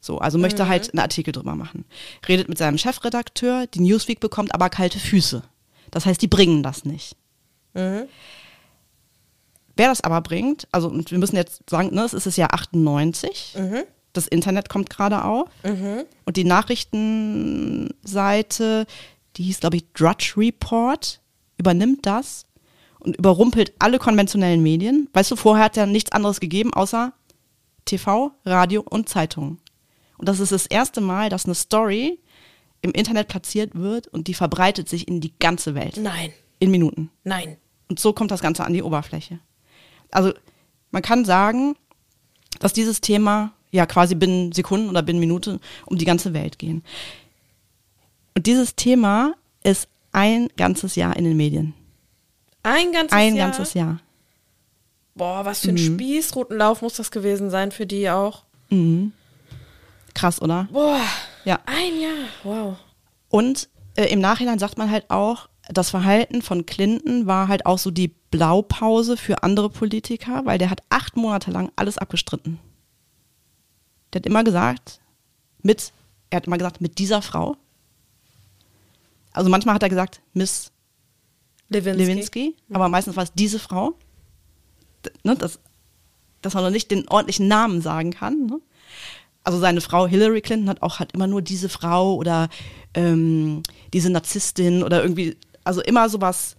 So, also möchte halt einen Artikel drüber machen. Redet mit seinem Chefredakteur, die Newsweek bekommt aber kalte Füße. Das heißt, die bringen das nicht. Mhm. Wer das aber bringt, also und wir müssen jetzt sagen, ne, es ist das Jahr 98, Mhm. das Internet kommt gerade auf und die Nachrichtenseite, die hieß glaube ich Drudge Report, übernimmt das und überrumpelt alle konventionellen Medien. Weißt du, vorher hat ja nichts anderes gegeben außer TV, Radio und Zeitungen. Und das ist das erste Mal, dass eine Story im Internet platziert wird und die verbreitet sich in die ganze Welt. Nein, In Minuten. nein. Und so kommt das Ganze an die Oberfläche. Also man kann sagen, dass dieses Thema ja quasi binnen Sekunden oder binnen Minuten um die ganze Welt gehen. Und dieses Thema ist ein ganzes Jahr in den Medien. Ein ganzes Ein Jahr. ganzes Jahr. Boah, was für ein Mhm. Spießrutenlauf muss das gewesen sein für die auch. Krass, oder? Boah, Ja. ein Jahr. Wow. Und äh, im Nachhinein sagt man halt auch, das Verhalten von Clinton war halt auch so die Blaupause für andere Politiker, weil der hat acht Monate lang alles abgestritten. Der hat immer gesagt, mit, er hat immer gesagt, mit dieser Frau. Also manchmal hat er gesagt, Miss Lewinsky. Lewinsky, aber meistens war es diese Frau. Ne, dass, dass man noch nicht den ordentlichen Namen sagen kann. Ne? Also seine Frau Hillary Clinton hat auch halt immer nur diese Frau oder ähm, diese Narzisstin oder irgendwie, also immer sowas,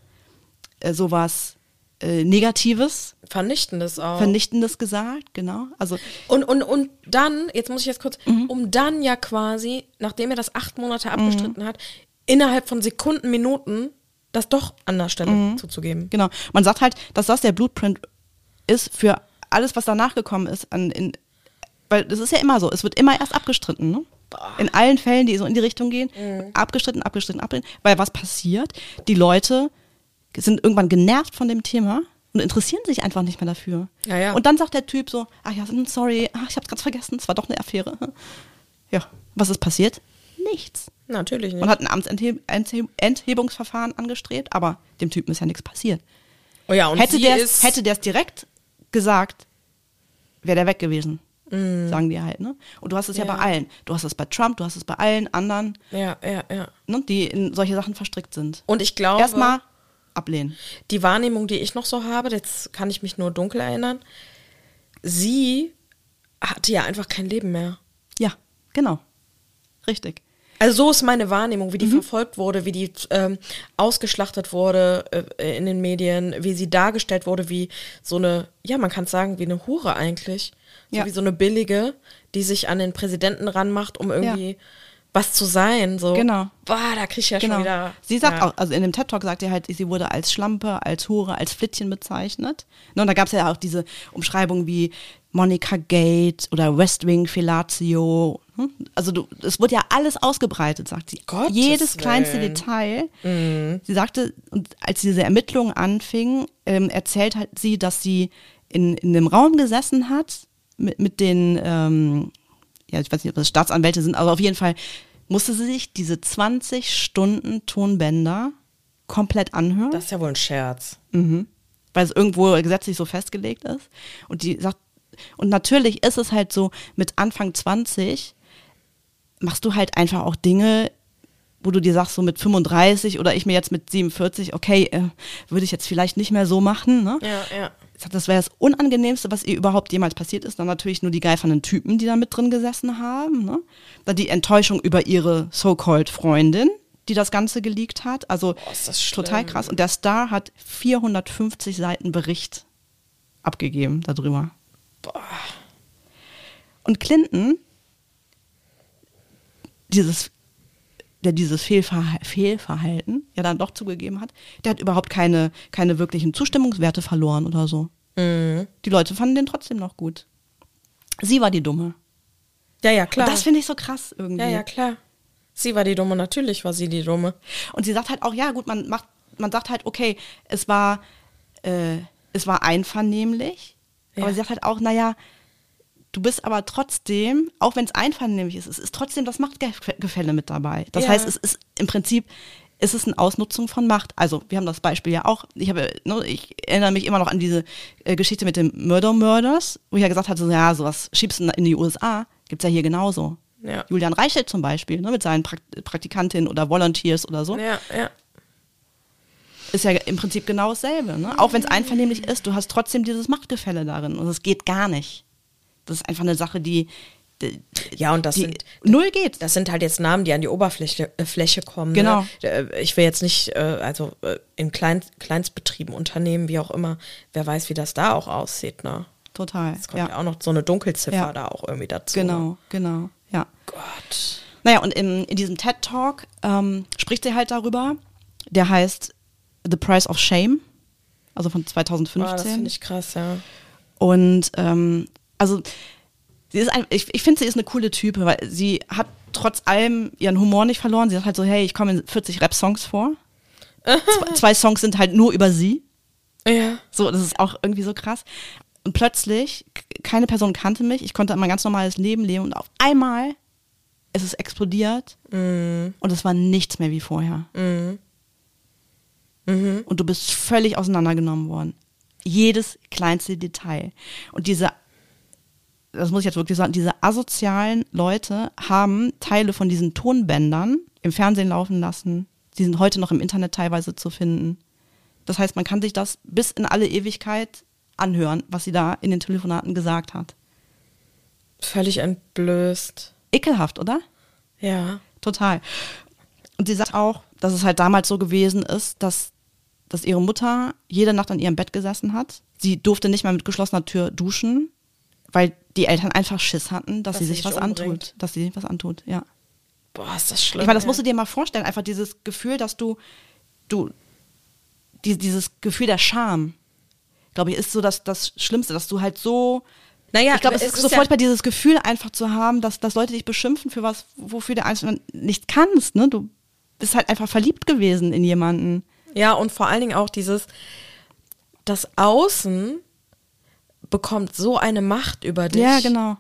äh, sowas äh, Negatives, Vernichtendes auch. Vernichtendes gesagt, genau. Also Und, und, und dann, jetzt muss ich jetzt kurz, Mhm. um dann ja quasi, nachdem er das acht Monate abgestritten hat, innerhalb von Sekunden, Minuten das doch an der Stelle Mhm. zuzugeben. Genau. Man sagt halt, dass das der Blueprint ist für alles, was danach gekommen ist. An, in, weil das ist ja immer so. Es wird immer erst abgestritten. Ne? In allen Fällen, die so in die Richtung gehen, abgestritten, abgestritten, abgestritten. Weil was passiert? Die Leute sind irgendwann genervt von dem Thema und interessieren sich einfach nicht mehr dafür. Ja, ja. Und dann sagt der Typ so, ach ja, sorry, ach, ich hab's ganz vergessen, es war doch eine Affäre. Ja, was ist passiert? Nichts. Natürlich nicht. Man hat ein Amtsenthebungsverfahren angestrebt, aber dem Typen ist ja nichts passiert. oh ja, und hätte der hätte der es direkt gesagt, wäre der weg gewesen. Sagen die halt, ne? Und du hast es ja. Mm. Ja. bei allen. Du hast es bei Trump, du hast es bei allen anderen, ja, ja, ja. ne, die in solche Sachen verstrickt sind. Und ich glaube, Erstmal ablehnen. die Wahrnehmung, die ich noch so habe, jetzt kann ich mich nur dunkel erinnern, sie hatte ja einfach kein Leben mehr. Ja, genau. Richtig. Also so ist meine Wahrnehmung, wie die Mhm. verfolgt wurde, wie die ähm, ausgeschlachtet wurde äh, in den Medien, wie sie dargestellt wurde, wie so eine, ja, man kann es sagen, wie eine Hure eigentlich. So Ja. wie so eine billige, die sich an den Präsidenten ranmacht, um irgendwie was zu sein. So. Genau. Boah, da krieg ich ja schon Genau. wieder. Sie sagt ja. auch, also in dem TED Talk sagt sie halt, sie wurde als Schlampe, als Hure, als Flittchen bezeichnet. Ne, und da gab es ja auch diese Umschreibungen wie Monica Gate oder West Wing Fellatio. Hm? Also du, es wurde ja alles ausgebreitet, sagt sie. Gottes Jedes kleinste Willen. Detail. Sie sagte, und als diese Ermittlungen anfingen, ähm, erzählt halt sie, dass sie in, in einem Raum gesessen hat mit, mit den ähm, ja, ich weiß nicht, ob das Staatsanwälte sind, aber auf jeden Fall musste sie sich diese 20 Stunden Tonbänder komplett anhören. Das ist ja wohl ein Scherz. Mhm. Weil es irgendwo gesetzlich so festgelegt ist. Und die sagt, und natürlich ist es halt so, mit Anfang 20 machst du halt einfach auch Dinge, wo du dir sagst, so mit 35 oder ich mir jetzt mit 47, okay, äh, würde ich jetzt vielleicht nicht mehr so machen. Ne? Ja, ja. Das wäre das Unangenehmste, was ihr überhaupt jemals passiert ist. Dann natürlich nur die geifernden Typen, die da mit drin gesessen haben. Ne? Dann die Enttäuschung über ihre so-called Freundin, die das Ganze geleakt hat. Also Boah, total krass. Und der Star hat 450 Seiten Bericht abgegeben darüber. Boah. Und Clinton, dieses, der dieses Fehlverha Fehlverhalten ja dann doch zugegeben hat, der hat überhaupt keine, keine wirklichen Zustimmungswerte verloren oder so. Mhm. Die Leute fanden den trotzdem noch gut. Sie war die Dumme. Ja, ja, klar. Und das finde ich so krass irgendwie. ja, ja, klar. Sie war die Dumme, natürlich war sie die Dumme. Und sie sagt halt auch, ja gut, man macht, man sagt halt, okay, es war, äh, es war einvernehmlich, Ja. aber sie sagt halt auch, naja, du bist aber trotzdem, auch wenn es einvernehmlich ist, es ist trotzdem das Machtgefälle mit dabei. Das Ja. heißt, es ist im Prinzip, ist es eine Ausnutzung von Macht. Also wir haben das Beispiel ja auch, ich habe, ne, ich erinnere mich immer noch an diese äh, Geschichte mit dem Murder Murders, wo ich ja gesagt hatte, so, ja, sowas schiebst du in die USA, gibt's ja hier genauso. Ja. Julian Reichelt zum Beispiel, ne, mit seinen Prakt Praktikantinnen oder Volunteers oder so Ja, ja. Ist ja im Prinzip genau dasselbe. Ne? Auch wenn es einvernehmlich ist, du hast trotzdem dieses Machtgefälle darin. Und es geht gar nicht. Das ist einfach eine Sache, die, die, Ja, und das die sind null geht. Das sind halt jetzt Namen, die an die Oberfläche äh, Fläche kommen. Genau. Ne? Ich will jetzt nicht, äh, also äh, in Klein, Kleinstbetrieben, Unternehmen, wie auch immer, wer weiß, wie das da auch aussieht. Ne? Total. Es kommt ja. Ja, auch noch so eine Dunkelziffer Ja. da auch irgendwie dazu. Ne? genau, genau. Ja. Gott. Naja, und in, in diesem TED-Talk ähm, spricht sie halt darüber. Der heißt The Price of Shame, also von Ah, das 2015. finde ich krass, ja. Und ähm, also sie ist ein, ich, ich finde, sie ist eine coole Type, weil sie hat trotz allem ihren Humor nicht verloren. Sie sagt halt so, hey, ich komme in 40 Rap-Songs vor. zwei, zwei Songs sind halt nur über sie. Ja. So, das ist auch irgendwie so krass. Und plötzlich, keine Person kannte mich, ich konnte mein ganz normales Leben leben und auf einmal ist es explodiert und es war nichts mehr wie vorher. Und du bist völlig auseinandergenommen worden. Jedes kleinste Detail. Und diese, das muss ich jetzt wirklich sagen, diese asozialen Leute haben Teile von diesen Tonbändern im Fernsehen laufen lassen. Die sind heute noch im Internet teilweise zu finden. Das heißt, man kann sich das bis in alle Ewigkeit anhören, was sie da in den Telefonaten gesagt hat. Völlig entblößt. Ekelhaft, oder? Ja. Total. Und sie sagt auch, dass es halt damals so gewesen ist, dass, dass ihre Mutter jede Nacht an ihrem Bett gesessen hat. Sie durfte nicht mehr mit geschlossener Tür duschen, weil die Eltern einfach Schiss hatten, dass Dass sie sich was umbringt. antut. Dass sie sich was antut, ja. Boah, ist das schlimm. Ich meine, das musst du dir mal vorstellen, einfach dieses Gefühl, dass du, du, die, dieses Gefühl der Scham, glaube ich, ist so das, das Schlimmste, dass du halt so, Naja, ich glaube, es es ist ist so ja- furchtbar, dieses Gefühl einfach zu haben, dass, dass Leute dich beschimpfen für was, wofür du einfach nicht kannst, ne? Du bist halt einfach verliebt gewesen in jemanden. Ja, und vor allen Dingen auch dieses, das Außen bekommt so eine Macht über dich Ja, genau.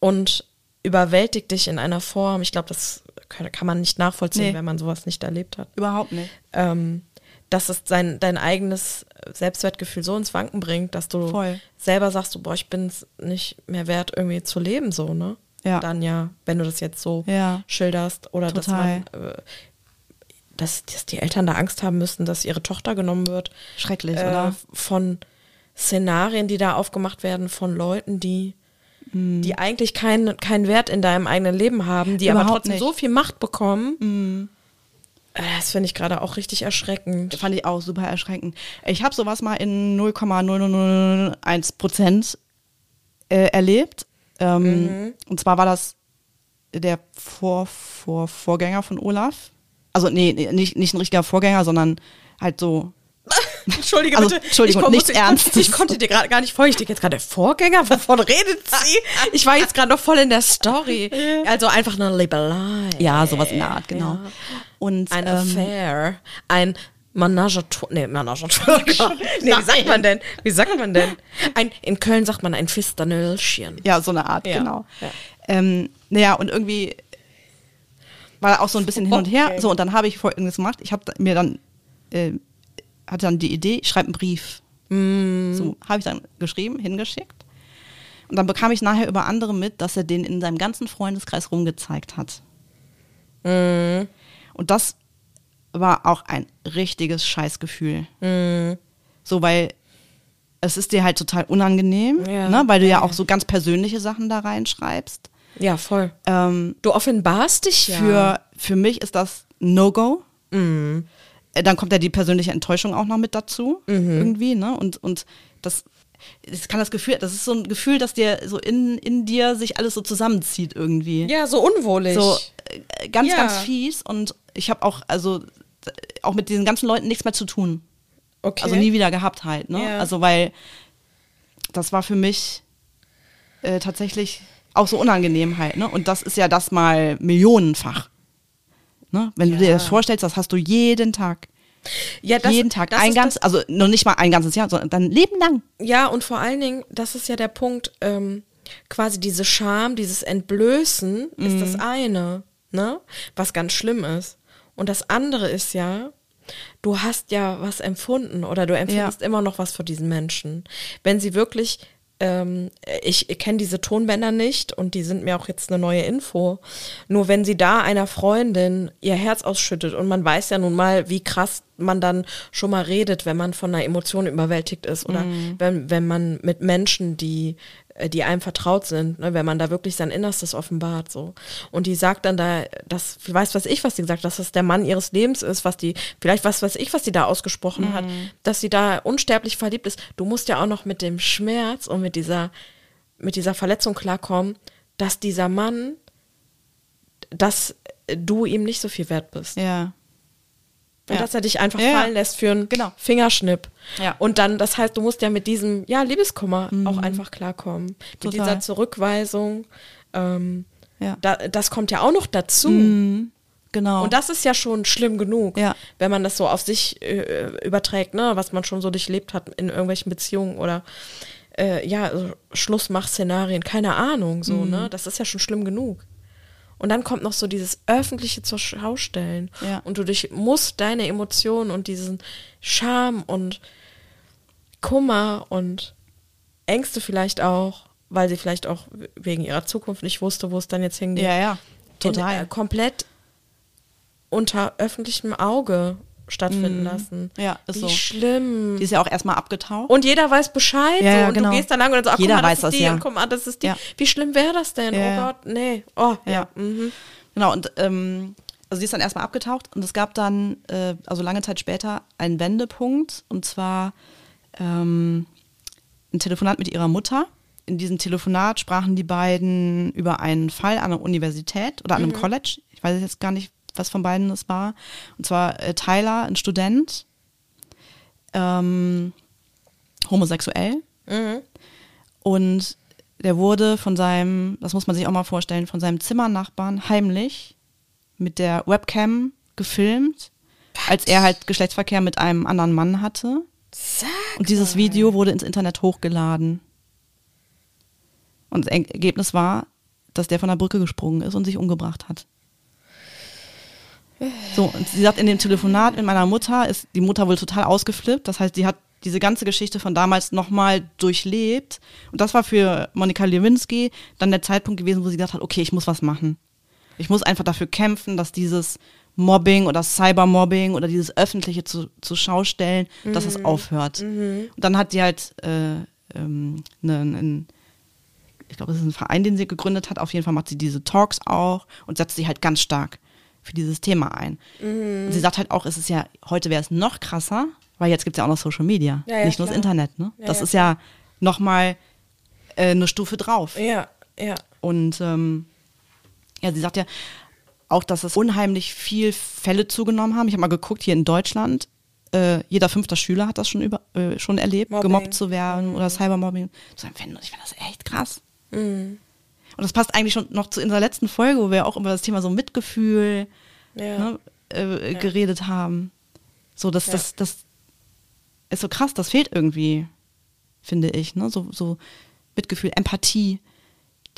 und überwältigt dich in einer Form. Ich glaube, das kann, kann man nicht nachvollziehen, Nee. wenn man sowas nicht erlebt hat. Überhaupt nicht. Ähm, dass es sein, dein eigenes Selbstwertgefühl so ins Wanken bringt, dass du Voll. selber sagst, so, boah, ich bin es nicht mehr wert, irgendwie zu leben, so, ne? Ja. Dann ja, wenn du das jetzt so Ja. schilderst oder Total. dass man, äh, dass, dass die Eltern da Angst haben müssen, dass ihre Tochter genommen wird. Schrecklich, äh, oder? Von Szenarien, die da aufgemacht werden, von Leuten, die, die eigentlich keinen keinen Wert in deinem eigenen Leben haben, die aber Mhm. Überhaupt trotzdem nicht. Mhm. so viel Macht bekommen. Äh, Das finde ich gerade auch richtig erschreckend. Fand ich auch super erschreckend. Ich habe sowas mal in 0,0001 Prozent äh, erlebt. Ähm, Und zwar war das der Vor, Vor, Vorgänger von Olaf. Also nee, nicht, nicht ein richtiger Vorgänger, sondern halt so. Entschuldige Also, bitte. Entschuldigung, ich, kon- nichts ich, konnte- Ernstes. Ich konnte dir gerade gar nicht folgen. Ich denke jetzt gerade, der Vorgänger, wovon redet sie? Ich war jetzt gerade noch voll in der Story. Also einfach eine Liebelei. Ja, sowas in der Art, genau. Und Ein ähm, Affair. Ein trois. Nee, trois. nee, wie sagt man denn? Wie sagt man denn? Ein, in Köln sagt man ein Fistanölchen. Ja, so eine Art, Ja, genau. ja. Ähm, naja, und irgendwie war auch so ein bisschen hin und her. Okay. So, und dann habe ich folgendes gemacht. Ich habe mir dann, äh, hatte dann die Idee, ich schreibe einen Brief. Mm. So, habe ich dann geschrieben, hingeschickt. Und dann bekam ich nachher über andere mit, dass er den in seinem ganzen Freundeskreis rumgezeigt hat. Mm. Und das war auch ein richtiges Scheißgefühl. Mm. So, weil es ist dir halt total unangenehm, Ja. ne? weil du ja Ja. auch so ganz persönliche Sachen da reinschreibst. Ja, voll. Ähm, Du offenbarst dich ja. für, für mich ist das No-Go. Mhm. Äh, Dann kommt ja die persönliche Enttäuschung auch noch mit dazu, Mhm. irgendwie, ne? Und, und das, ich kann das Gefühl, das ist so ein Gefühl, dass dir so in, in dir sich alles so zusammenzieht irgendwie. Ja, so unwohlig. So äh, ganz, Ja. ganz fies. Und ich habe auch, also auch mit diesen ganzen Leuten nichts mehr zu tun. okay. Also nie wieder gehabt halt, ne? Ja. Also weil das war für mich äh, tatsächlich auch so unangenehm halt, ne? Und das ist ja das mal millionenfach. Ne? Wenn du dir Ja. das vorstellst, das hast du jeden Tag. ja, das, jeden Tag. das Ein ganz, das, also noch nicht mal ein ganzes Jahr, sondern dein Leben lang. Ja, und vor allen Dingen, das ist ja der Punkt, ähm, quasi diese Scham, dieses Entblößen ist das eine, ne? Was ganz schlimm ist. Und das andere ist ja, du hast ja was empfunden oder du empfindest immer noch was für diesen Menschen. Wenn sie wirklich, ähm, ich, ich kenne diese Tonbänder nicht und die sind mir auch jetzt eine neue Info. Nur wenn sie da einer Freundin ihr Herz ausschüttet und man weiß ja nun mal, wie krass man dann schon mal redet, wenn man von einer Emotion überwältigt ist oder wenn, wenn man mit Menschen, die die einem vertraut sind, ne, wenn man da wirklich sein Innerstes offenbart, so. Und die sagt dann da, das, weiß was ich, was sie gesagt, dass das der Mann ihres Lebens ist, was die, vielleicht was weiß ich, was sie da ausgesprochen hat, dass sie da unsterblich verliebt ist. Du musst ja auch noch mit dem Schmerz und mit dieser, mit dieser Verletzung klarkommen, dass dieser Mann, dass du ihm nicht so viel wert bist. Ja. Und dass er dich einfach fallen lässt für einen Genau. Fingerschnipp. Ja. Und dann, das heißt, du musst ja mit diesem, ja, Liebeskummer auch einfach klarkommen. Mit Mhm. Total. dieser Zurückweisung. Ähm, Ja. da, das kommt ja auch noch dazu. Mhm. Genau. Und das ist ja schon schlimm genug, Ja. wenn man das so auf sich äh, überträgt, ne, was man schon so durchlebt hat in irgendwelchen Beziehungen oder äh, ja, also Schlussmach-Szenarien, keine Ahnung, so, Mhm. ne? Das ist ja schon schlimm genug. Und dann kommt noch so dieses öffentliche zur Schau stellen. Ja. Und du dich musst deine Emotionen und diesen Scham und Kummer und Ängste vielleicht auch, weil sie vielleicht auch wegen ihrer Zukunft nicht wusste, wo es dann jetzt hingeht ja, ja. Total. in, äh, komplett unter öffentlichem Auge stattfinden lassen. Mhm. Ja, ist Wie so. schlimm. die ist ja auch erstmal abgetaucht. und jeder weiß Bescheid. Ja, so, und genau. du gehst da lang und so, ach, Jeder guck mal, weiß das das, ist die ja. und guck mal, das ist die. Ja. Wie schlimm wäre das denn? Ja, oh ja. Gott, nee. Oh, ja. Ja. Mhm. Genau, und ähm, also die ist dann erstmal abgetaucht und es gab dann, äh, also lange Zeit später, einen Wendepunkt und zwar ähm, ein Telefonat mit ihrer Mutter. In diesem Telefonat sprachen die beiden über einen Fall an einer Universität oder an einem College. Ich weiß jetzt gar nicht, was von beiden es war. Und zwar äh, Tyler, ein Student, ähm, homosexuell. Mhm. Und der wurde von seinem, das muss man sich auch mal vorstellen, von seinem Zimmernachbarn heimlich mit der Webcam gefilmt, als er halt Geschlechtsverkehr mit einem anderen Mann hatte. Sag Und dieses. Video wurde ins Internet hochgeladen. Und das Ergebnis war, dass der von der Brücke gesprungen ist und sich umgebracht hat. So, und sie sagt in dem Telefonat mit meiner Mutter, ist die Mutter wohl total ausgeflippt. Das heißt, sie hat diese ganze Geschichte von damals nochmal durchlebt. Und das war für Monika Lewinsky dann der Zeitpunkt gewesen, wo sie gesagt hat, okay, ich muss was machen. Ich muss einfach dafür kämpfen, dass dieses Mobbing oder Cybermobbing oder dieses öffentliche zu, zur Schau stellen, dass es aufhört. Und dann hat die halt äh, ähm, ne, einen, ich glaube, das ist ein Verein, den sie gegründet hat. Auf jeden Fall macht sie diese Talks auch und setzt sich halt ganz stark für dieses Thema ein. Und sie sagt halt auch, es ist ja, heute wäre es noch krasser, weil jetzt gibt es ja auch noch Social Media, Ja, ja, nicht nur das klar. Internet. Ne? Ja, das ist ja nochmal äh, eine Stufe drauf. Ja, ja. Und ähm, ja, sie sagt ja auch, dass es unheimlich viel Fälle zugenommen haben. Ich habe mal geguckt, hier in Deutschland, äh, jeder fünfte Schüler hat das schon, über, äh, schon erlebt, Mobbing. gemobbt zu werden oder Cybermobbing ich finde das echt krass. Mhm. Und das passt eigentlich schon noch zu unserer letzten Folge, wo wir auch über das Thema so Mitgefühl Ja. ne, äh, geredet haben. So, das, Ja. das, das ist so krass, das fehlt irgendwie, finde ich, ne? So, so Mitgefühl, Empathie,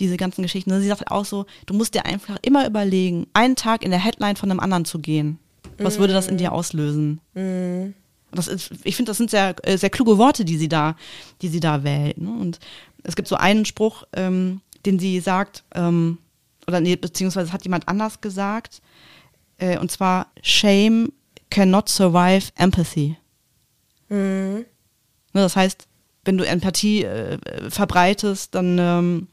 diese ganzen Geschichten. Und Sie sagt halt auch so, du musst dir einfach immer überlegen, einen Tag in der Headline von einem anderen zu gehen. Was würde das in dir auslösen? Und Das ist, ich finde, das sind sehr, äh, sehr kluge Worte, die sie da, die sie da wählt. Ne? Und es gibt so einen Spruch, ähm, den sie sagt, ähm, oder nee, beziehungsweise hat jemand anders gesagt, äh, und zwar Shame cannot survive empathy. Ne, das heißt, wenn du Empathie äh, verbreitest, dann ähm,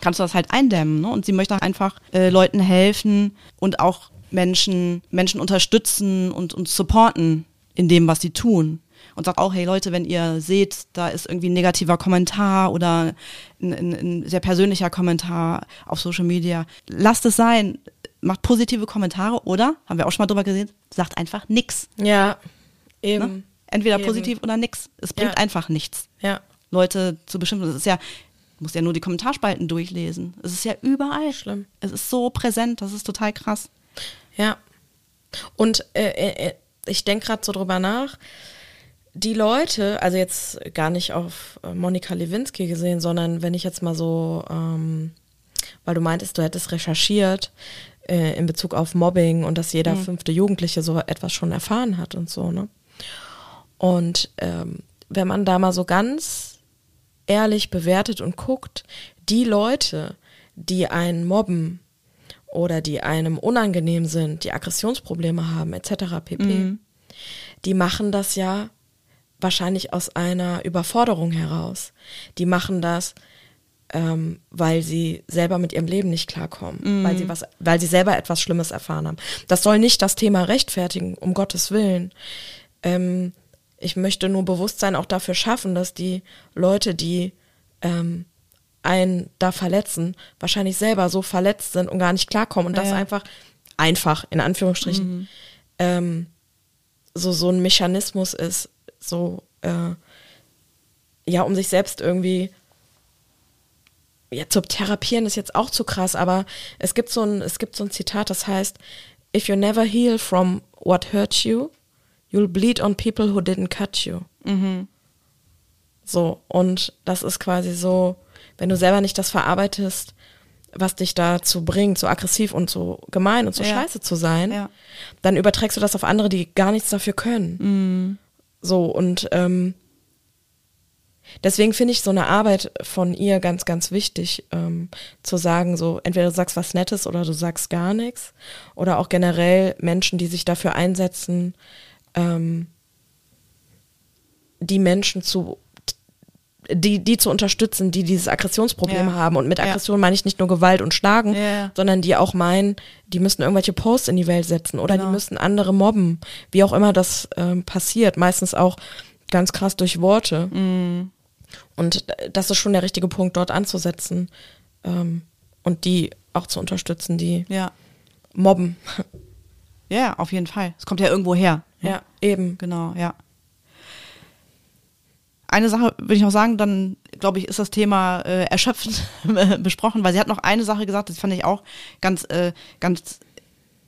kannst du das halt eindämmen. Ne? Und sie möchte einfach äh, Leuten helfen und auch Menschen, Menschen unterstützen und, und supporten in dem, was sie tun. Und sagt auch, hey Leute, wenn ihr seht, da ist irgendwie ein negativer Kommentar oder ein, ein, ein sehr persönlicher Kommentar auf Social Media, lasst es sein. Macht positive Kommentare oder, haben wir auch schon mal drüber gesehen, sagt einfach nix. Ja, eben. Ne? Entweder Eben. positiv oder nix. Es bringt Ja. einfach nichts. Ja, Leute zu bestimmen. Das ist ja, du musst ja nur die Kommentarspalten durchlesen. Es ist ja überall. Schlimm. Es ist so präsent, das ist total krass. ja. Und äh, äh, äh, ich denke gerade so drüber nach. Die Leute, also jetzt gar nicht auf äh, Monika Lewinsky gesehen, sondern wenn ich jetzt mal so, ähm, weil du meintest, du hättest recherchiert äh, in Bezug auf Mobbing und dass jeder fünfte Jugendliche so etwas schon erfahren hat und so, ne? Und ähm, wenn man da mal so ganz ehrlich bewertet und guckt, die Leute, die einen mobben oder die einem unangenehm sind, die Aggressionsprobleme haben, etc. pp., die machen das ja wahrscheinlich aus einer Überforderung heraus. Die machen das, ähm, weil sie selber mit ihrem Leben nicht klarkommen, weil sie was, weil sie selber etwas Schlimmes erfahren haben. Das soll nicht das Thema rechtfertigen, um Gottes Willen. Ähm, ich möchte nur Bewusstsein auch dafür schaffen, dass die Leute, die ähm, einen da verletzen, wahrscheinlich selber so verletzt sind und gar nicht klarkommen und das Ja. einfach einfach in Anführungsstrichen ähm, so so ein Mechanismus ist, so äh, ja, um sich selbst irgendwie ja, zu therapieren ist jetzt auch zu krass, aber es gibt so ein, es gibt so ein Zitat, das heißt, if you never heal from what hurt you, you'll bleed on people who didn't cut you. So, und das ist quasi so, wenn du selber nicht das verarbeitest, was dich dazu bringt, so aggressiv und so gemein und so Ja. scheiße zu sein, Ja. dann überträgst du das auf andere, die gar nichts dafür können. So, und ähm, deswegen finde ich so eine Arbeit von ihr ganz, ganz wichtig, ähm, zu sagen, so, entweder du sagst was Nettes oder du sagst gar nichts. Oder auch generell Menschen, die sich dafür einsetzen, ähm, die Menschen zu die, die zu unterstützen, die dieses Aggressionsproblem Ja. haben. Und mit Ja. Aggression meine ich nicht nur Gewalt und Schlagen, Ja, ja. sondern die auch meinen, die müssen irgendwelche Posts in die Welt setzen oder Genau. die müssen andere mobben, wie auch immer das ähm, passiert. Meistens auch ganz krass durch Worte. Mhm. Und äh, das ist schon der richtige Punkt, dort anzusetzen ähm, und die auch zu unterstützen, die Ja. mobben. Ja, auf jeden Fall. Es kommt ja irgendwo her. ja, eben. Genau, ja. Eine Sache würde ich noch sagen, dann glaube ich, ist das Thema äh, erschöpfend besprochen, weil sie hat noch eine Sache gesagt, das fand ich auch ganz, äh, ganz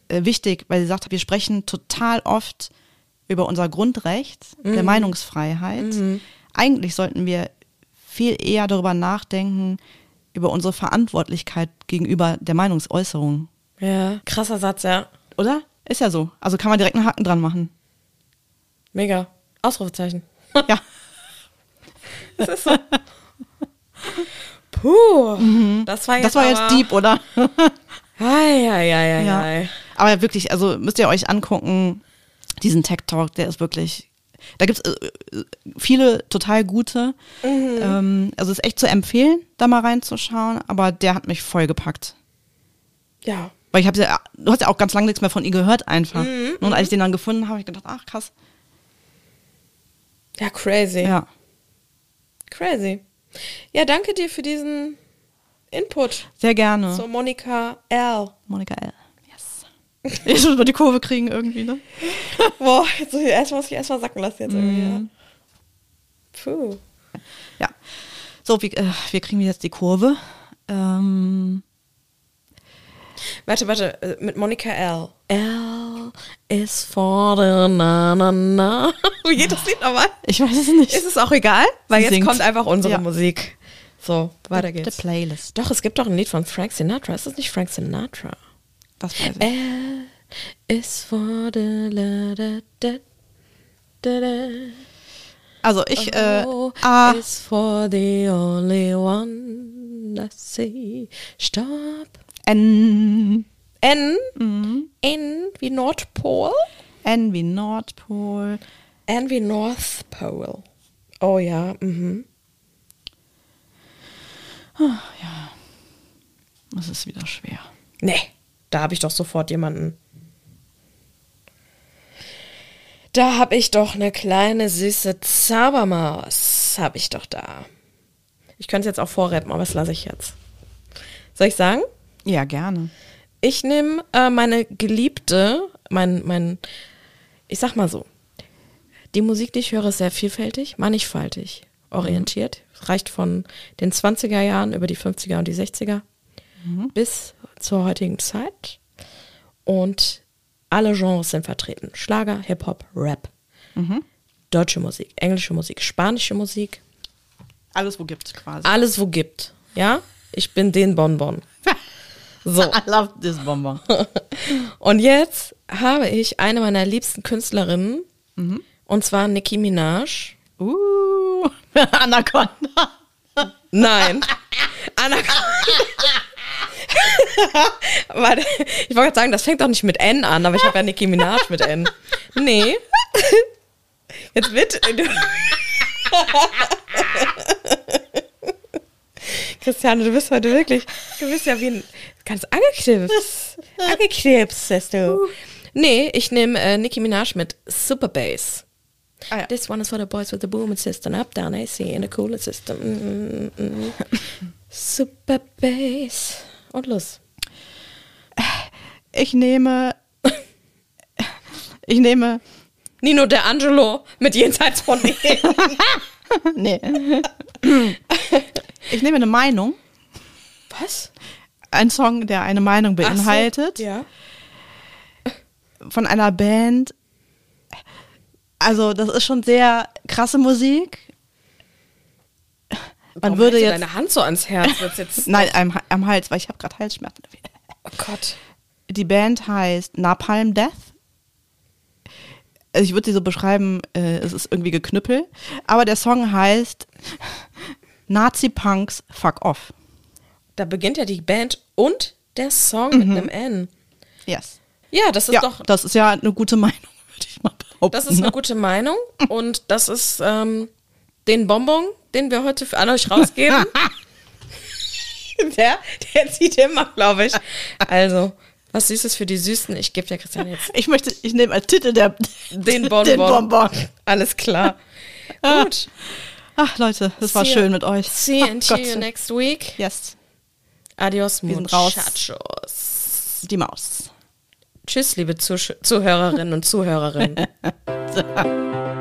äh, wichtig, weil sie sagt, wir sprechen total oft über unser Grundrecht der Meinungsfreiheit. Eigentlich sollten wir viel eher darüber nachdenken, über unsere Verantwortlichkeit gegenüber der Meinungsäußerung. Ja, krasser Satz, ja. Oder? Ist ja so. Also kann man direkt einen Haken dran machen. Mega. Ausrufezeichen. Ja. Das ist so. Puh. Das war jetzt, Das war jetzt deep, oder? Ei, ei, ei, ei, Ja. ei. Aber wirklich, also müsst ihr euch angucken, diesen Tech Talk, der ist wirklich, da gibt's äh, äh, viele total gute. Ähm, also ist echt zu empfehlen, da mal reinzuschauen, aber der hat mich voll gepackt. Ja. Weil ich habe ja, du hast ja auch ganz lange nichts mehr von ihr gehört einfach. Und als ich den dann gefunden habe, habe ich gedacht, ach krass. Ja, crazy. Ja. Crazy. Ja, danke dir für diesen Input Sehr gerne. zu Monika L. Monika L. Yes. Jetzt muss man die Kurve kriegen irgendwie, ne? Boah, jetzt muss ich erstmal, muss ich erstmal sacken lassen jetzt irgendwie. Ja. Puh. Ja. So, wie, äh, wir kriegen jetzt die Kurve. Ähm, Warte, warte, äh, mit Monika L. L. is for the na na na. Wie geht das Lied nochmal? Ich weiß es nicht. Ist es auch egal? Weil Sie jetzt singt. kommt einfach unsere Ja. Musik. So, weiter The geht's. Playlist. Doch, es gibt doch ein Lied von Frank Sinatra. Ist das nicht Frank Sinatra? Das weiß ich. L is for the la da da da da. Also ich, äh, ah, is for the only one I see. Stop. N, N. Mhm. N wie Nordpol. N wie Nordpol. N wie North Pole. Oh ja, mhm. Das ist wieder schwer. Nee, da habe ich doch sofort jemanden. Da habe ich doch eine kleine süße Zaubermaus. Habe ich doch da. Ich könnte es jetzt auch vorrappen, aber das lasse ich jetzt. Soll ich sagen? Ja, gerne. Ich nehme äh, meine Geliebte, mein, mein, ich sag mal so, die Musik, die ich höre, ist sehr vielfältig, mannigfaltig orientiert. Reicht von den 20er Jahren über die 50er und die 60er bis zur heutigen Zeit. Und alle Genres sind vertreten. Schlager, Hip-Hop, Rap. Deutsche Musik, englische Musik, spanische Musik. Alles, wo gibt's quasi. Alles, wo gibt. Ja? Ich bin den Bonbon. So. I love this Bonbon. Und jetzt habe ich eine meiner liebsten Künstlerinnen, und zwar Nicki Minaj. Uh, Anaconda. Nein, Anaconda. Warte, ich wollte gerade sagen, das fängt doch nicht mit N an, aber ich habe ja Nicki Minaj mit N. Nee. Jetzt. Du. Christiane, du bist heute wirklich, du bist ja wie ein ganz angeknipst. Angeknipst bist du. Nee, ich nehme äh, Nicki Minaj mit Super Bass. Ah, ja. This one is for the boys with the booming system, up, down, AC, in the cooling system. Mm, mm, mm. Super Bass. Und los. Ich nehme, ich nehme, Nino De Angelo mit Jenseits von Eden. nee. Ich nehme eine Meinung. Was? Ein Song, der eine Meinung Ach so, beinhaltet. Ja. Von einer Band. Also, das ist schon sehr krasse Musik. Man Warum würde jetzt. deine Hand so ans Herz. Jetzt Nein, am, am Hals, weil ich habe gerade Halsschmerzen. Oh Gott. Die Band heißt Napalm Death. Also ich würde sie so beschreiben, äh, es ist irgendwie geknüppel. Aber der Song heißt Nazi-Punks Fuck Off. Da beginnt ja die Band und der Song mit einem N. Yes. Ja, das ist Ja, doch, das ist ja eine gute Meinung, würde ich mal behaupten. das ist eine ne? gute Meinung und das ist ähm, den Bonbon, den wir heute für an euch rausgeben. der, der zieht immer, glaube ich. Also, was Süßes für die Süßen. Ich gebe der Christian jetzt Ich möchte, ich nehme als Titel der, den Bonbon. den Bonbon. Alles klar. Gut. Ach Leute, das war schön mit euch. See Gott hear you next week. Yes, Adios, Wir sind raus. muchachos. die Maus. Tschüss, liebe Zusch Zuhörerinnen und Zuhörerinnen.